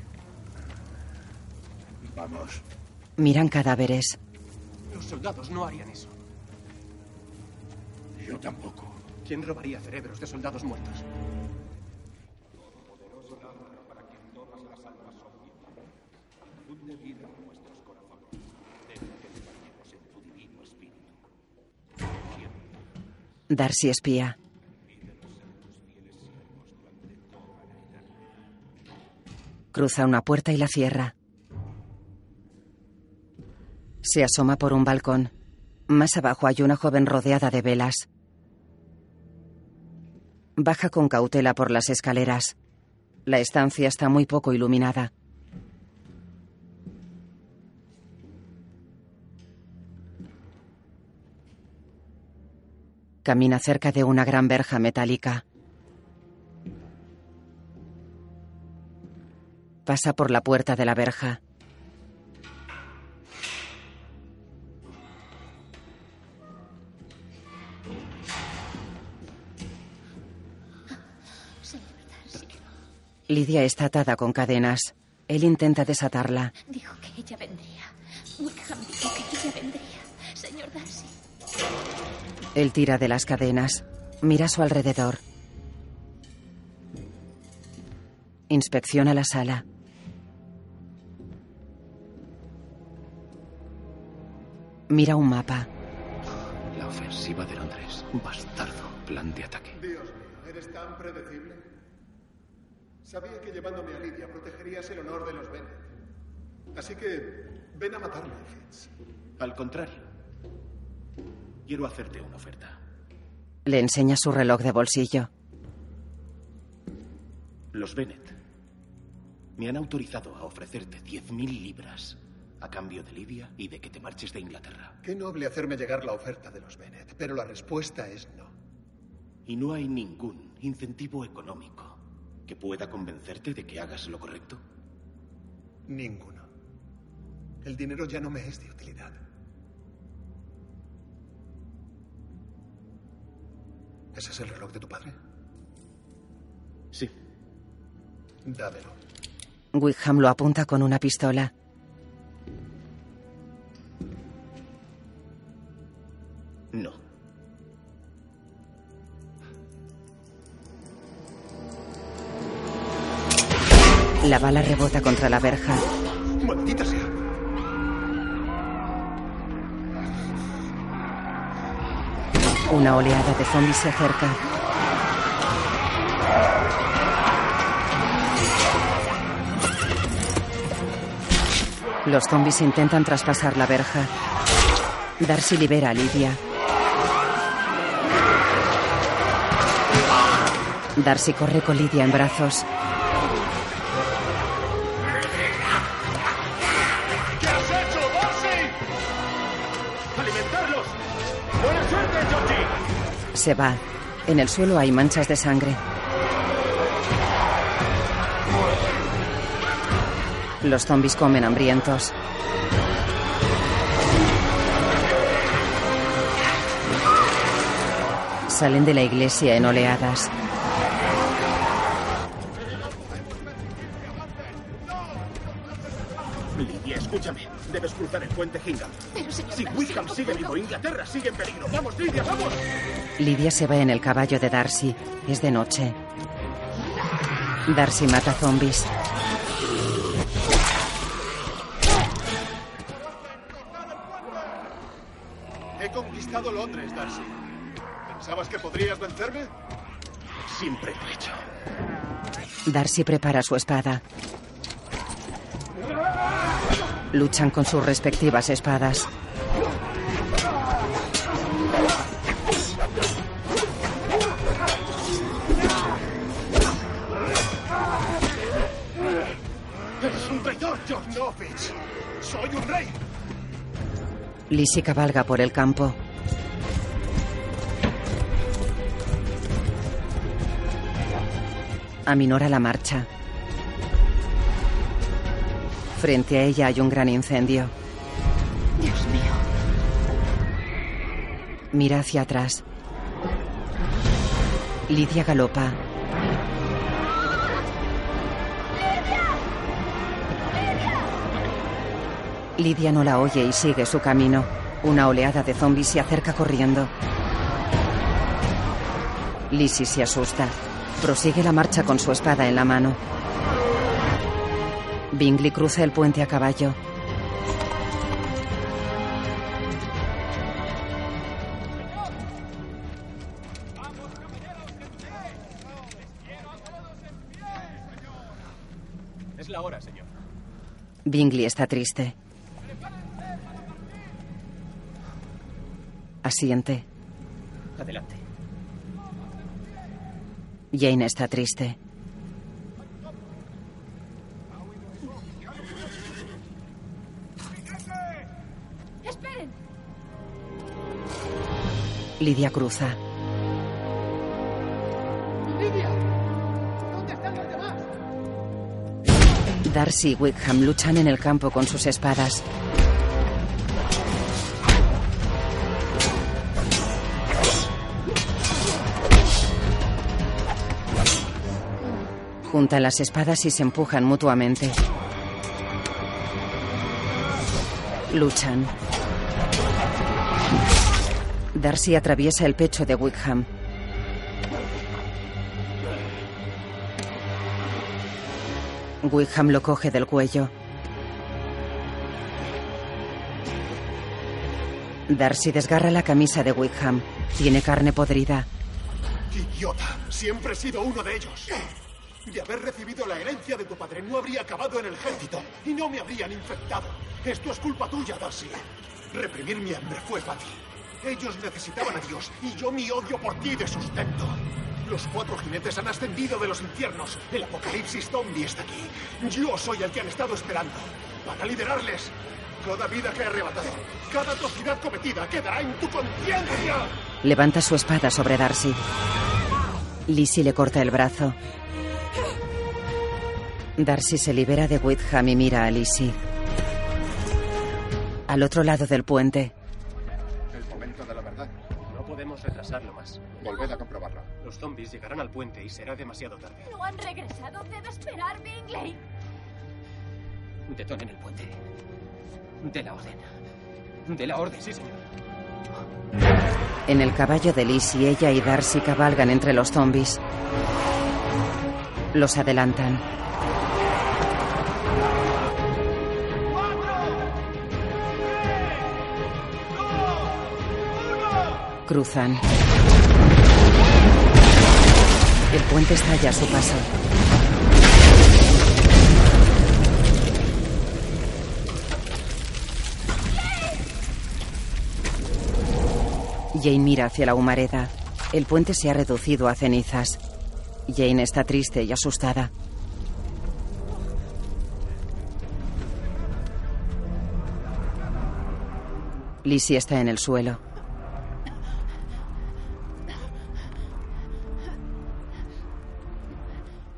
Vamos. Miran cadáveres. Los soldados no harían eso. Yo tampoco. ¿Quién robaría cerebros de soldados muertos? Darcy espía. Cruza una puerta y la cierra. Se asoma por un balcón. Más abajo hay una joven rodeada de velas. Baja con cautela por las escaleras. La estancia está muy poco iluminada. Camina cerca de una gran verja metálica. Pasa por la puerta de la verja. Lidia está atada con cadenas. Él intenta desatarla. Dijo que ella vendría. Wickham dijo que ella vendría. Señor Darcy. Él tira de las cadenas. Mira a su alrededor. Inspecciona la sala. Mira un mapa. La ofensiva de Londres. Bastardo. Plan de ataque. Dios mío, ¿eres tan predecible? Sabía que llevándome a Lidia protegerías el honor de los Bennett. Así que ven a matarme, Fitz. Al contrario. Quiero hacerte una oferta. Le enseña su reloj de bolsillo. Los Bennett me han autorizado a ofrecerte 10.000 libras a cambio de Lidia y de que te marches de Inglaterra. Qué noble hacerme llegar la oferta de los Bennett, pero la respuesta es no. Y no hay ningún incentivo económico que pueda convencerte de que hagas lo correcto. Ninguno. El dinero ya no me es de utilidad. ¿Ese es el reloj de tu padre? Sí. Dámelo. Wickham lo apunta con una pistola. No. La bala rebota contra la verja. Una oleada de zombies se acerca. Los zombies intentan traspasar la verja. Darcy libera a Lidia. Darcy corre con Lidia en brazos. Se va. En el suelo hay manchas de sangre. Los zombies comen hambrientos. Salen de la iglesia en oleadas. Lidia se va en el caballo de Darcy. Es de noche. Darcy mata zombies. He conquistado Londres, Darcy. ¿Pensabas que podrías vencerme? Siempre lo he hecho. Darcy prepara su espada. Luchan con sus respectivas espadas. Lizzie cabalga por el campo. Aminora la marcha. Frente a ella hay un gran incendio. Dios mío. Mira hacia atrás. Lidia galopa. Lidia no la oye y sigue su camino. Una oleada de zombies se acerca corriendo. Lizzie se asusta. Prosigue la marcha con su espada en la mano. Bingley cruza el puente a caballo. Es la hora, señor. Bingley está triste. Asiente. Adelante. Jane está triste. ¡Esperen! Lidia cruza. ¡Lidia! ¿Dónde están los demás? Darcy y Wickham luchan en el campo con sus espadas. Juntan las espadas y se empujan mutuamente. Luchan. Darcy atraviesa el pecho de Wickham. Wickham lo coge del cuello. Darcy desgarra la camisa de Wickham. Tiene carne podrida. ¡Idiota! Siempre he sido uno de ellos. De haber recibido la herencia de tu padre, no habría acabado en el ejército y no me habrían infectado. Esto es culpa tuya, Darcy. Reprimir mi hambre fue fácil. Ellos necesitaban a Dios y yo mi odio por ti de sustento. Los cuatro jinetes han ascendido de los infiernos. El apocalipsis zombie está aquí. Yo soy el que han estado esperando. Para liderarles. Toda vida que he arrebatado, cada atrocidad cometida quedará en tu conciencia. Levanta su espada sobre Darcy. Lizzie le corta el brazo. Darcy se libera de Wickham y mira a Lizzie. Al otro lado del puente, El momento de la verdad. No podemos retrasarlo más. Volved a comprobarlo. Los zombies llegarán al puente y será demasiado tarde. No han regresado. Debe esperar, Bingley. Detonen el puente. De la orden. De la orden. Sí, señor. en el caballo de Lizzie, ella y Darcy cabalgan entre los zombies. Los adelantan. Cruzan. El puente estalla a su paso. Jane mira hacia la humareda. El puente se ha reducido a cenizas. Jane está triste y asustada. Lizzie está en el suelo.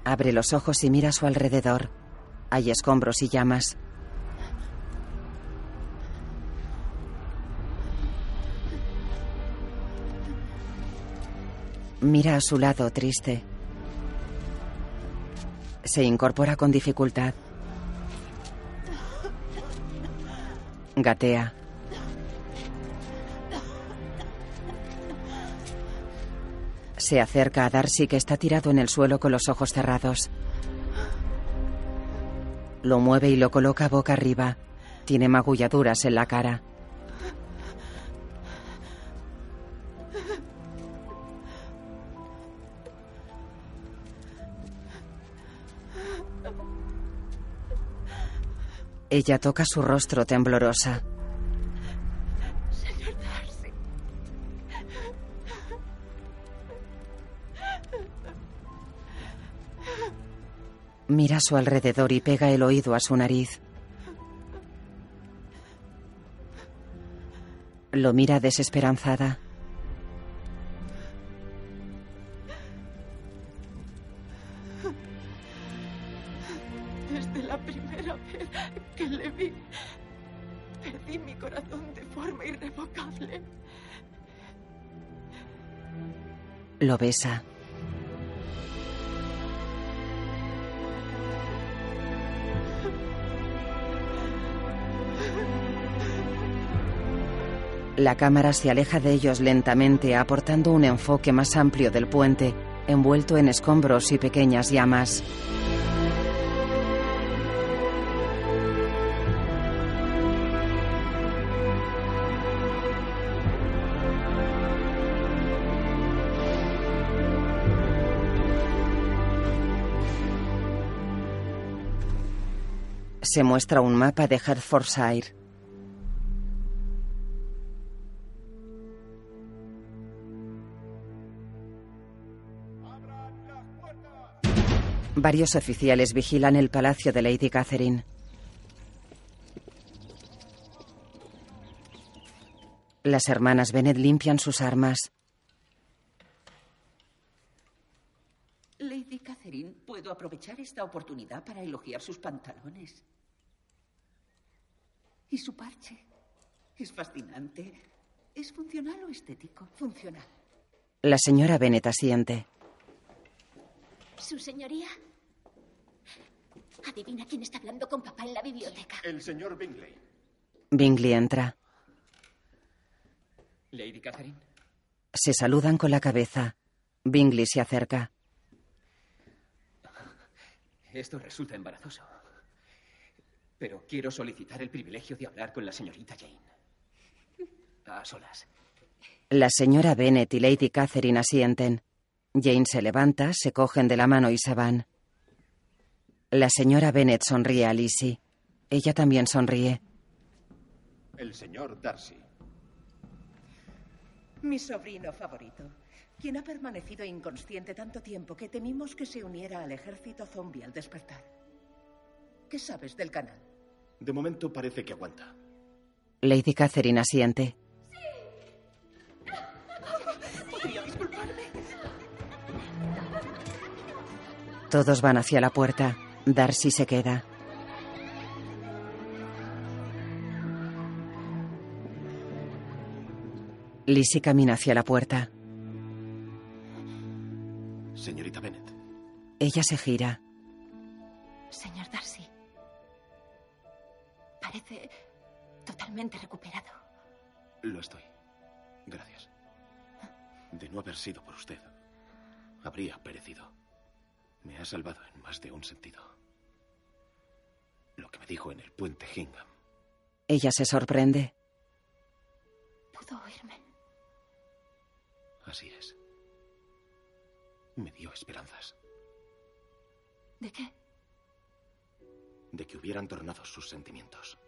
Abre los ojos y mira a su alrededor. Hay escombros y llamas. Mira a su lado, triste. Se incorpora con dificultad. Gatea. Se acerca a Darcy que está tirado en el suelo con los ojos cerrados. Lo mueve y lo coloca boca arriba. Tiene magulladuras en la cara. Ella toca su rostro temblorosa. Mira a su alrededor y pega el oído a su nariz. Lo mira desesperanzada. Desde la primera vez que le vi, perdí mi corazón de forma irrevocable. Lo besa. La cámara se aleja de ellos lentamente, aportando un enfoque más amplio del puente, envuelto en escombros y pequeñas llamas. Se muestra un mapa de Hertfordshire. Varios oficiales vigilan el palacio de Lady Catherine. Las hermanas Bennet limpian sus armas. Lady Catherine, ¿puedo aprovechar esta oportunidad para elogiar sus pantalones? ¿Y su parche? Es fascinante. ¿Es funcional o estético? Funcional. La señora Bennet asiente. ¿Su señoría? Adivina quién está hablando con papá en la biblioteca. El señor Bingley. Bingley entra. Lady Catherine. Se saludan con la cabeza. Bingley se acerca. Esto resulta embarazoso. Pero quiero solicitar el privilegio de hablar con la señorita Jane. A solas. La señora Bennet y Lady Catherine asienten. Jane se levanta, se cogen de la mano y se van. La señora Bennet sonríe a Lizzie. Ella también sonríe. El señor Darcy. Mi sobrino favorito, quien ha permanecido inconsciente tanto tiempo que temimos que se uniera al ejército zombie al despertar. ¿Qué sabes del canal? De momento parece que aguanta. Lady Catherine asiente. ¿Podría disculparme? Todos van hacia la puerta. Darcy se queda. Lizzie camina hacia la puerta. Señorita Bennet. Ella se gira. Señor Darcy. Parece totalmente recuperado. Lo estoy. Gracias. De no haber sido por usted, habría perecido. Me ha salvado en más de un sentido. Lo que me dijo en el puente Hingham. Ella se sorprende. Pudo oírme. Así es. Me dio esperanzas ¿De qué? de que hubieran tornado sus sentimientos.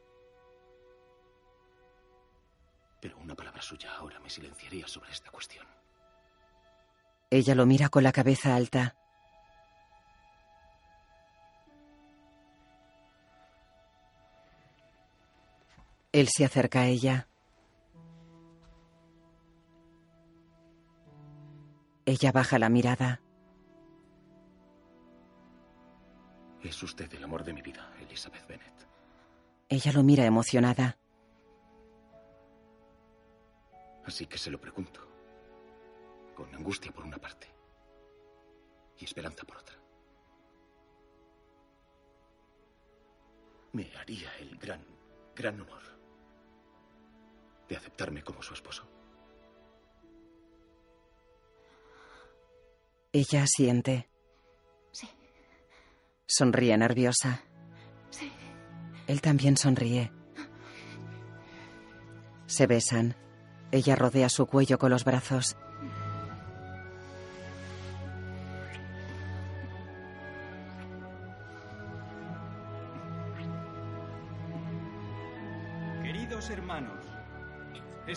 Pero una palabra suya ahora me silenciaría sobre esta cuestión. Ella lo mira con la cabeza alta. Él se acerca a ella. Ella baja la mirada. Es usted el amor de mi vida, Elizabeth Bennet. Ella lo mira emocionada. Así que se lo pregunto. Con angustia por una parte y esperanza por otra. Me haría el gran, gran honor de aceptarme como su esposo. Ella asiente. Sí. Sonríe nerviosa. Sí. Él también sonríe. Se besan. Ella rodea su cuello con los brazos.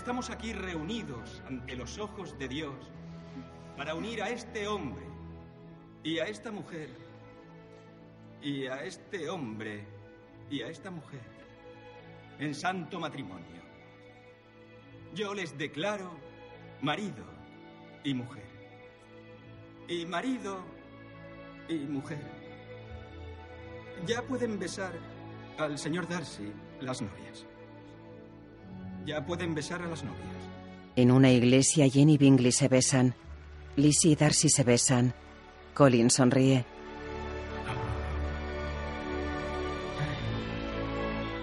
Estamos aquí reunidos ante los ojos de Dios para unir a este hombre y a esta mujer y a este hombre y a esta mujer en santo matrimonio. Yo les declaro marido y mujer. Y marido y mujer. Ya pueden besar al señor Darcy las novias. Ya pueden besar a las novias. En una iglesia, Jenny y Bingley se besan. Lizzie y Darcy se besan. Colin sonríe.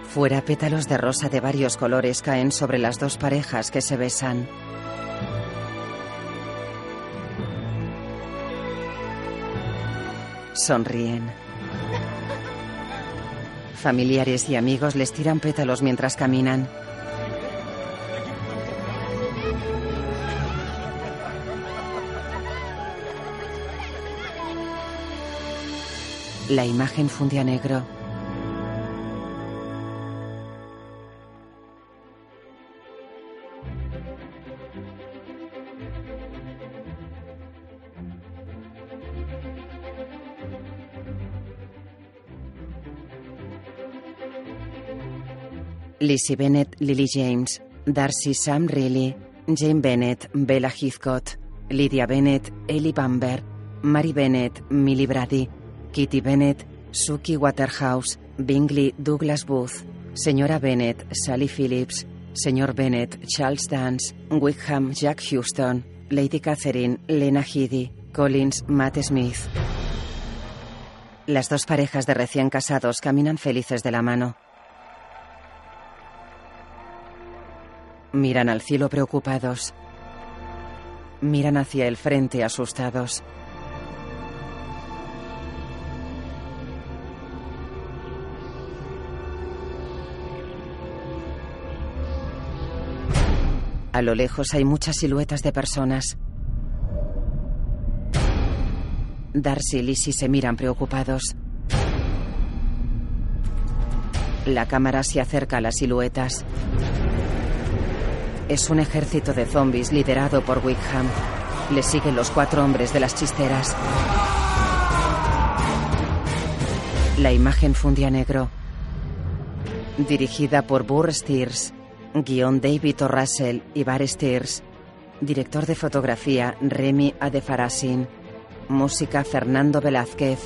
Fuera, pétalos de rosa de varios colores caen sobre las dos parejas que se besan. Sonríen. Familiares y amigos les tiran pétalos mientras caminan. La imagen funde a negro. Lizzie Bennett, Lily James, Darcy Sam Reilly, Jane Bennett, Bella Heathcote, Lydia Bennett, Ellie Bamber, Mary Bennett, Millie Brady, Kitty Bennett, Suki Waterhouse, Bingley Douglas Booth, Señora Bennett, Sally Phillips, Señor Bennett, Charles Dance, Wickham, Jack Houston, Lady Catherine, Lena Headey, Collins, Matt Smith. Las dos parejas de recién casados caminan felices de la mano. Miran al cielo preocupados. Miran hacia el frente asustados. A lo lejos hay muchas siluetas de personas. Darcy y Lizzie se miran preocupados. La cámara se acerca a las siluetas. Es un ejército de zombies liderado por Wickham. Le siguen los cuatro hombres de las chisteras. La imagen funde a negro. Dirigida por Burr Steers. Guión David O. Russell y Bar Steers. Director de fotografía Remy Adefarasin. Música Fernando Velázquez.